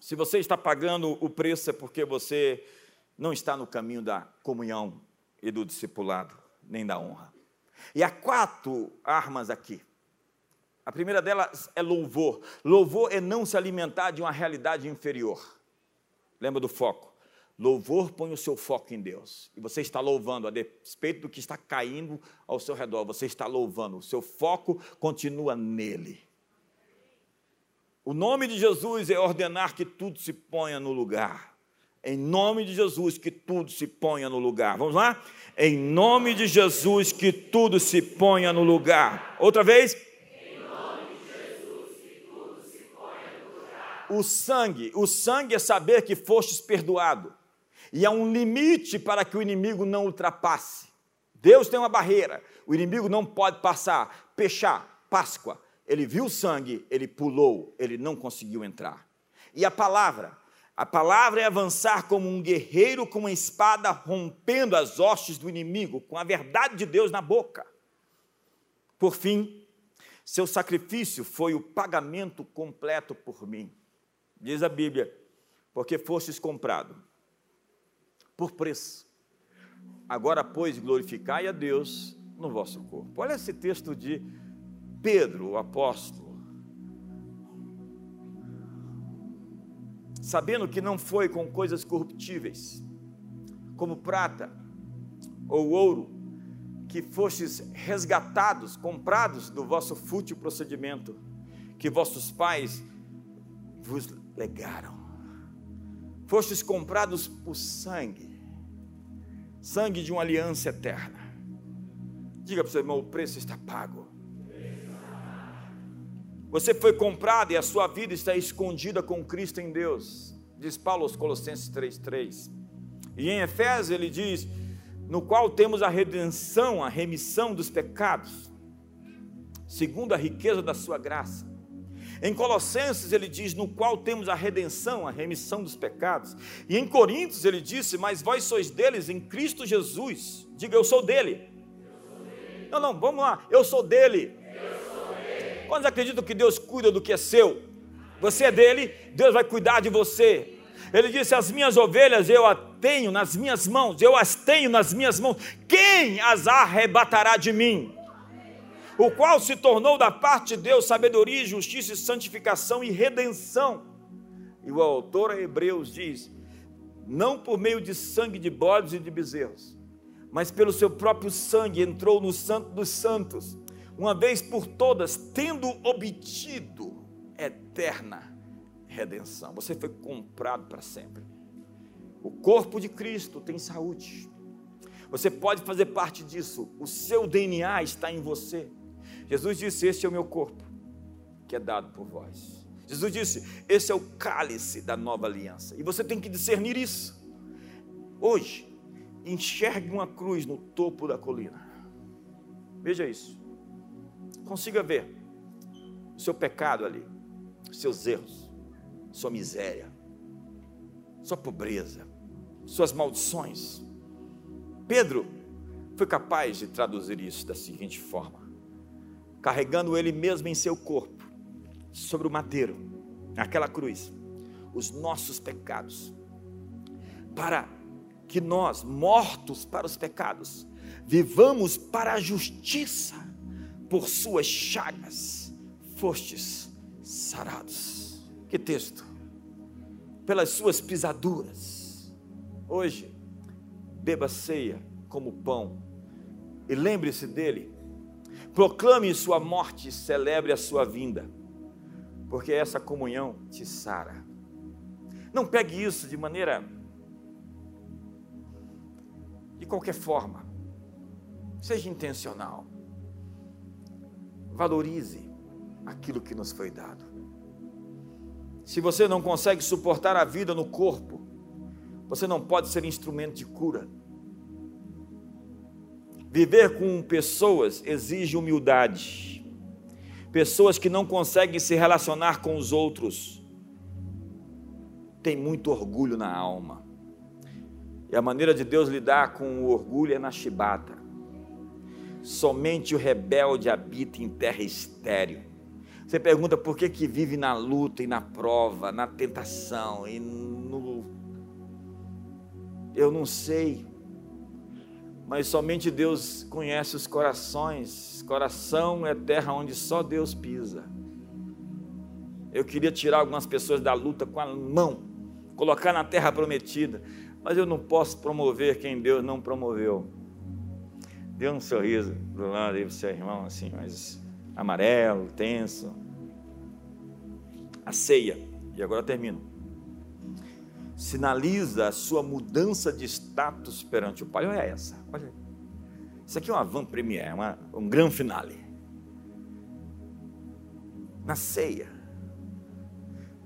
Se você está pagando o preço é porque você não está no caminho da comunhão e do discipulado, nem da honra. E há quatro armas aqui. A primeira delas é louvor. Louvor é não se alimentar de uma realidade inferior. Lembra do foco? Louvor põe o seu foco em Deus. E você está louvando, a despeito do que está caindo ao seu redor, você está louvando. O seu foco continua nele. O nome de Jesus é ordenar que tudo se ponha no lugar. Em nome de Jesus, que tudo se ponha no lugar. Vamos lá? Em nome de Jesus, que tudo se ponha no lugar. Outra vez. Em nome de Jesus, que tudo se ponha no lugar. O sangue, o sangue é saber que fostes perdoado. E há um limite para que o inimigo não ultrapasse. Deus tem uma barreira, o inimigo não pode passar. Pechar, Páscoa, ele viu o sangue, ele pulou, ele não conseguiu entrar. E a palavra, a palavra é avançar como um guerreiro com uma espada rompendo as hostes do inimigo, com a verdade de Deus na boca. Por fim, seu sacrifício foi o pagamento completo por mim. Diz a Bíblia, porque fostes comprado por preço. Agora, pois, glorificai a Deus no vosso corpo. Olha esse texto de Pedro, o apóstolo, sabendo que não foi com coisas corruptíveis, como prata ou ouro, que fostes resgatados, comprados do vosso fútil procedimento, que vossos pais vos legaram. Fostes comprados por sangue, sangue de uma aliança eterna. Diga para o seu irmão: o preço está pago. Você foi comprado e a sua vida está escondida com Cristo em Deus, diz Paulo aos Colossenses 3,3. E em Efésios ele diz: no qual temos a redenção, a remissão dos pecados, segundo a riqueza da sua graça. Em Colossenses ele diz: no qual temos a redenção, a remissão dos pecados. E em Coríntios ele disse: mas vós sois deles em Cristo Jesus. Diga, eu sou dele. Não, não, vamos lá, eu sou dele. Quantos acreditam que Deus cuida do que é seu? Você é dele, Deus vai cuidar de você. Ele disse: As minhas ovelhas eu as tenho nas minhas mãos, eu as tenho nas minhas mãos. Quem as arrebatará de mim? O qual se tornou da parte de Deus sabedoria, justiça, santificação e redenção. E o autor a Hebreus diz: Não por meio de sangue de bodes e de bezerros, mas pelo seu próprio sangue entrou no Santo dos Santos, uma vez por todas, tendo obtido eterna redenção. Você foi comprado para sempre. O corpo de Cristo tem saúde. Você pode fazer parte disso. O seu DNA está em você. Jesus disse: Este é o meu corpo, que é dado por vós. Jesus disse: Esse é o cálice da nova aliança. E você tem que discernir isso. Hoje, enxergue uma cruz no topo da colina. Veja isso. Consiga ver o seu pecado ali, seus erros, sua miséria, sua pobreza, suas maldições. Pedro foi capaz de traduzir isso da seguinte forma: carregando ele mesmo em seu corpo, sobre o madeiro, naquela cruz, os nossos pecados, para que nós, mortos para os pecados, vivamos para a justiça, por suas chagas fostes sarados. Que texto! Pelas suas pisaduras. Hoje, beba ceia como pão e lembre-se dele. Proclame sua morte e celebre a sua vinda, porque essa comunhão te sara. Não pegue isso de maneira de qualquer forma. Seja intencional. Valorize aquilo que nos foi dado. Se você não consegue suportar a vida no corpo, você não pode ser instrumento de cura. Viver com pessoas exige humildade. Pessoas que não conseguem se relacionar com os outros têm muito orgulho na alma. E a maneira de Deus lidar com o orgulho é na chibata. Somente o rebelde habita em terra estéril. Você pergunta por que, que vive na luta e na prova, na tentação e no. Eu não sei. Mas somente Deus conhece os corações. Coração é terra onde só Deus pisa. Eu queria tirar algumas pessoas da luta com a mão, colocar na terra prometida mas eu não posso promover quem Deus não promoveu. Dê um sorriso do lado aí para o seu irmão, assim, mais amarelo, tenso. A ceia, e agora termino. Sinaliza a sua mudança de status perante o Pai. Olha essa, olha aí. Isso aqui é uma van premiere, uma, um grande finale. Na ceia,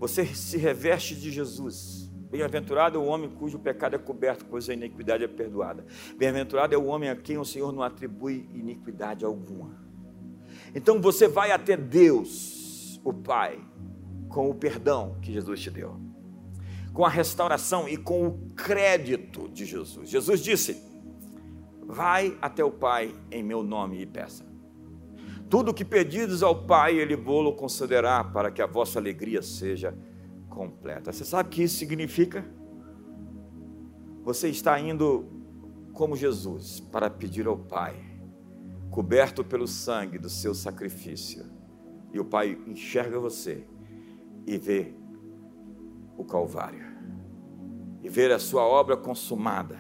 você se reveste de Jesus Bem-aventurado é o homem cujo pecado é coberto, pois a iniquidade é perdoada. Bem-aventurado é o homem a quem o Senhor não atribui iniquidade alguma. Então você vai até Deus, o Pai, com o perdão que Jesus te deu, com a restauração e com o crédito de Jesus. Jesus disse: Vai até o Pai em meu nome e peça. Tudo o que pedidos ao Pai, Ele vou-lo concederá para que a vossa alegria seja completa. Você sabe o que isso significa? Você está indo como Jesus para pedir ao Pai, coberto pelo sangue do seu sacrifício. E o Pai enxerga você e vê o Calvário, e vê a sua obra consumada.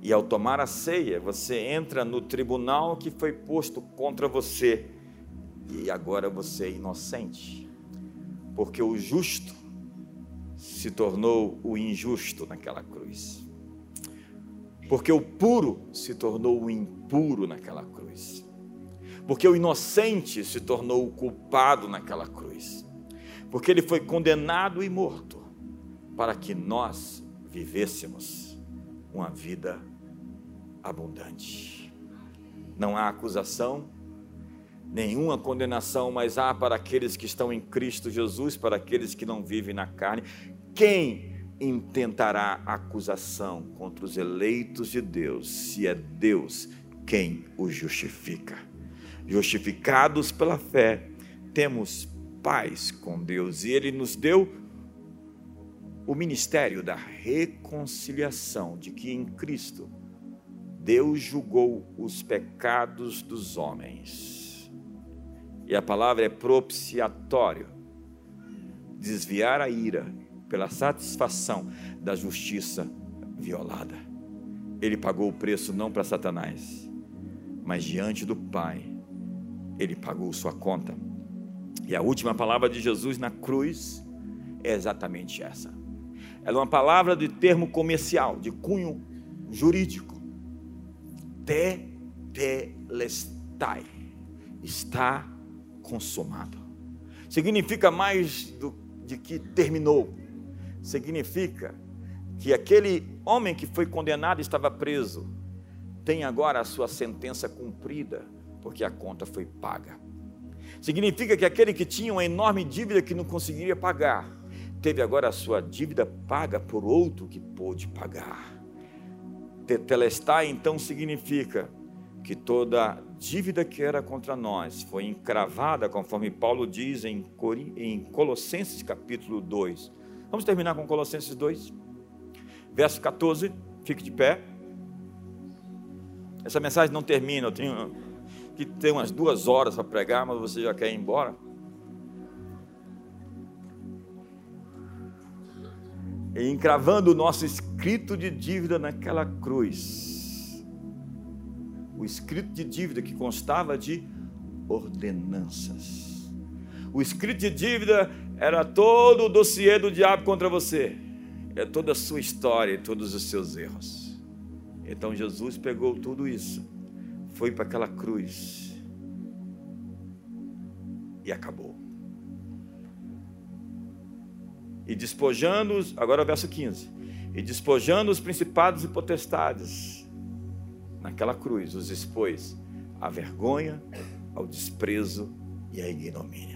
E ao tomar a ceia, você entra no tribunal que foi posto contra você, e agora você é inocente, porque o justo se tornou o injusto naquela cruz. Porque o puro se tornou o impuro naquela cruz. Porque o inocente se tornou o culpado naquela cruz. Porque ele foi condenado e morto para que nós vivêssemos uma vida abundante. Não há acusação, nenhuma condenação, mas há para aqueles que estão em Cristo Jesus, para aqueles que não vivem na carne. Quem intentará acusação contra os eleitos de Deus, se é Deus quem os justifica? Justificados pela fé, temos paz com Deus e Ele nos deu o ministério da reconciliação, de que em Cristo Deus julgou os pecados dos homens. E a palavra é propiciatório desviar a ira pela satisfação da justiça violada. Ele pagou o preço não para Satanás, mas diante do Pai, ele pagou sua conta. E a última palavra de Jesus na cruz é exatamente essa. Ela é uma palavra de termo comercial, de cunho jurídico. Tetelestai. Está consumado. Significa mais do, de que terminou. Significa que aquele homem que foi condenado estava preso, tem agora a sua sentença cumprida, porque a conta foi paga. Significa que aquele que tinha uma enorme dívida que não conseguiria pagar, teve agora a sua dívida paga por outro que pôde pagar. Tetelestai então significa que toda dívida que era contra nós foi encravada, conforme Paulo diz em Colossenses capítulo 2. Vamos terminar com Colossenses 2, verso 14. Fique de pé. Essa mensagem não termina, eu tenho que ter umas duas horas para pregar, mas você já quer ir embora. e encravando o nosso escrito de dívida naquela cruz. O escrito de dívida que constava de ordenanças. O escrito de dívida era todo o dossiê do diabo contra você. É toda a sua história e todos os seus erros. Então Jesus pegou tudo isso, foi para aquela cruz e acabou e despojando os, agora o verso 15, e despojando os principados e potestades, naquela cruz os expôs à vergonha, ao desprezo e à ignomínia.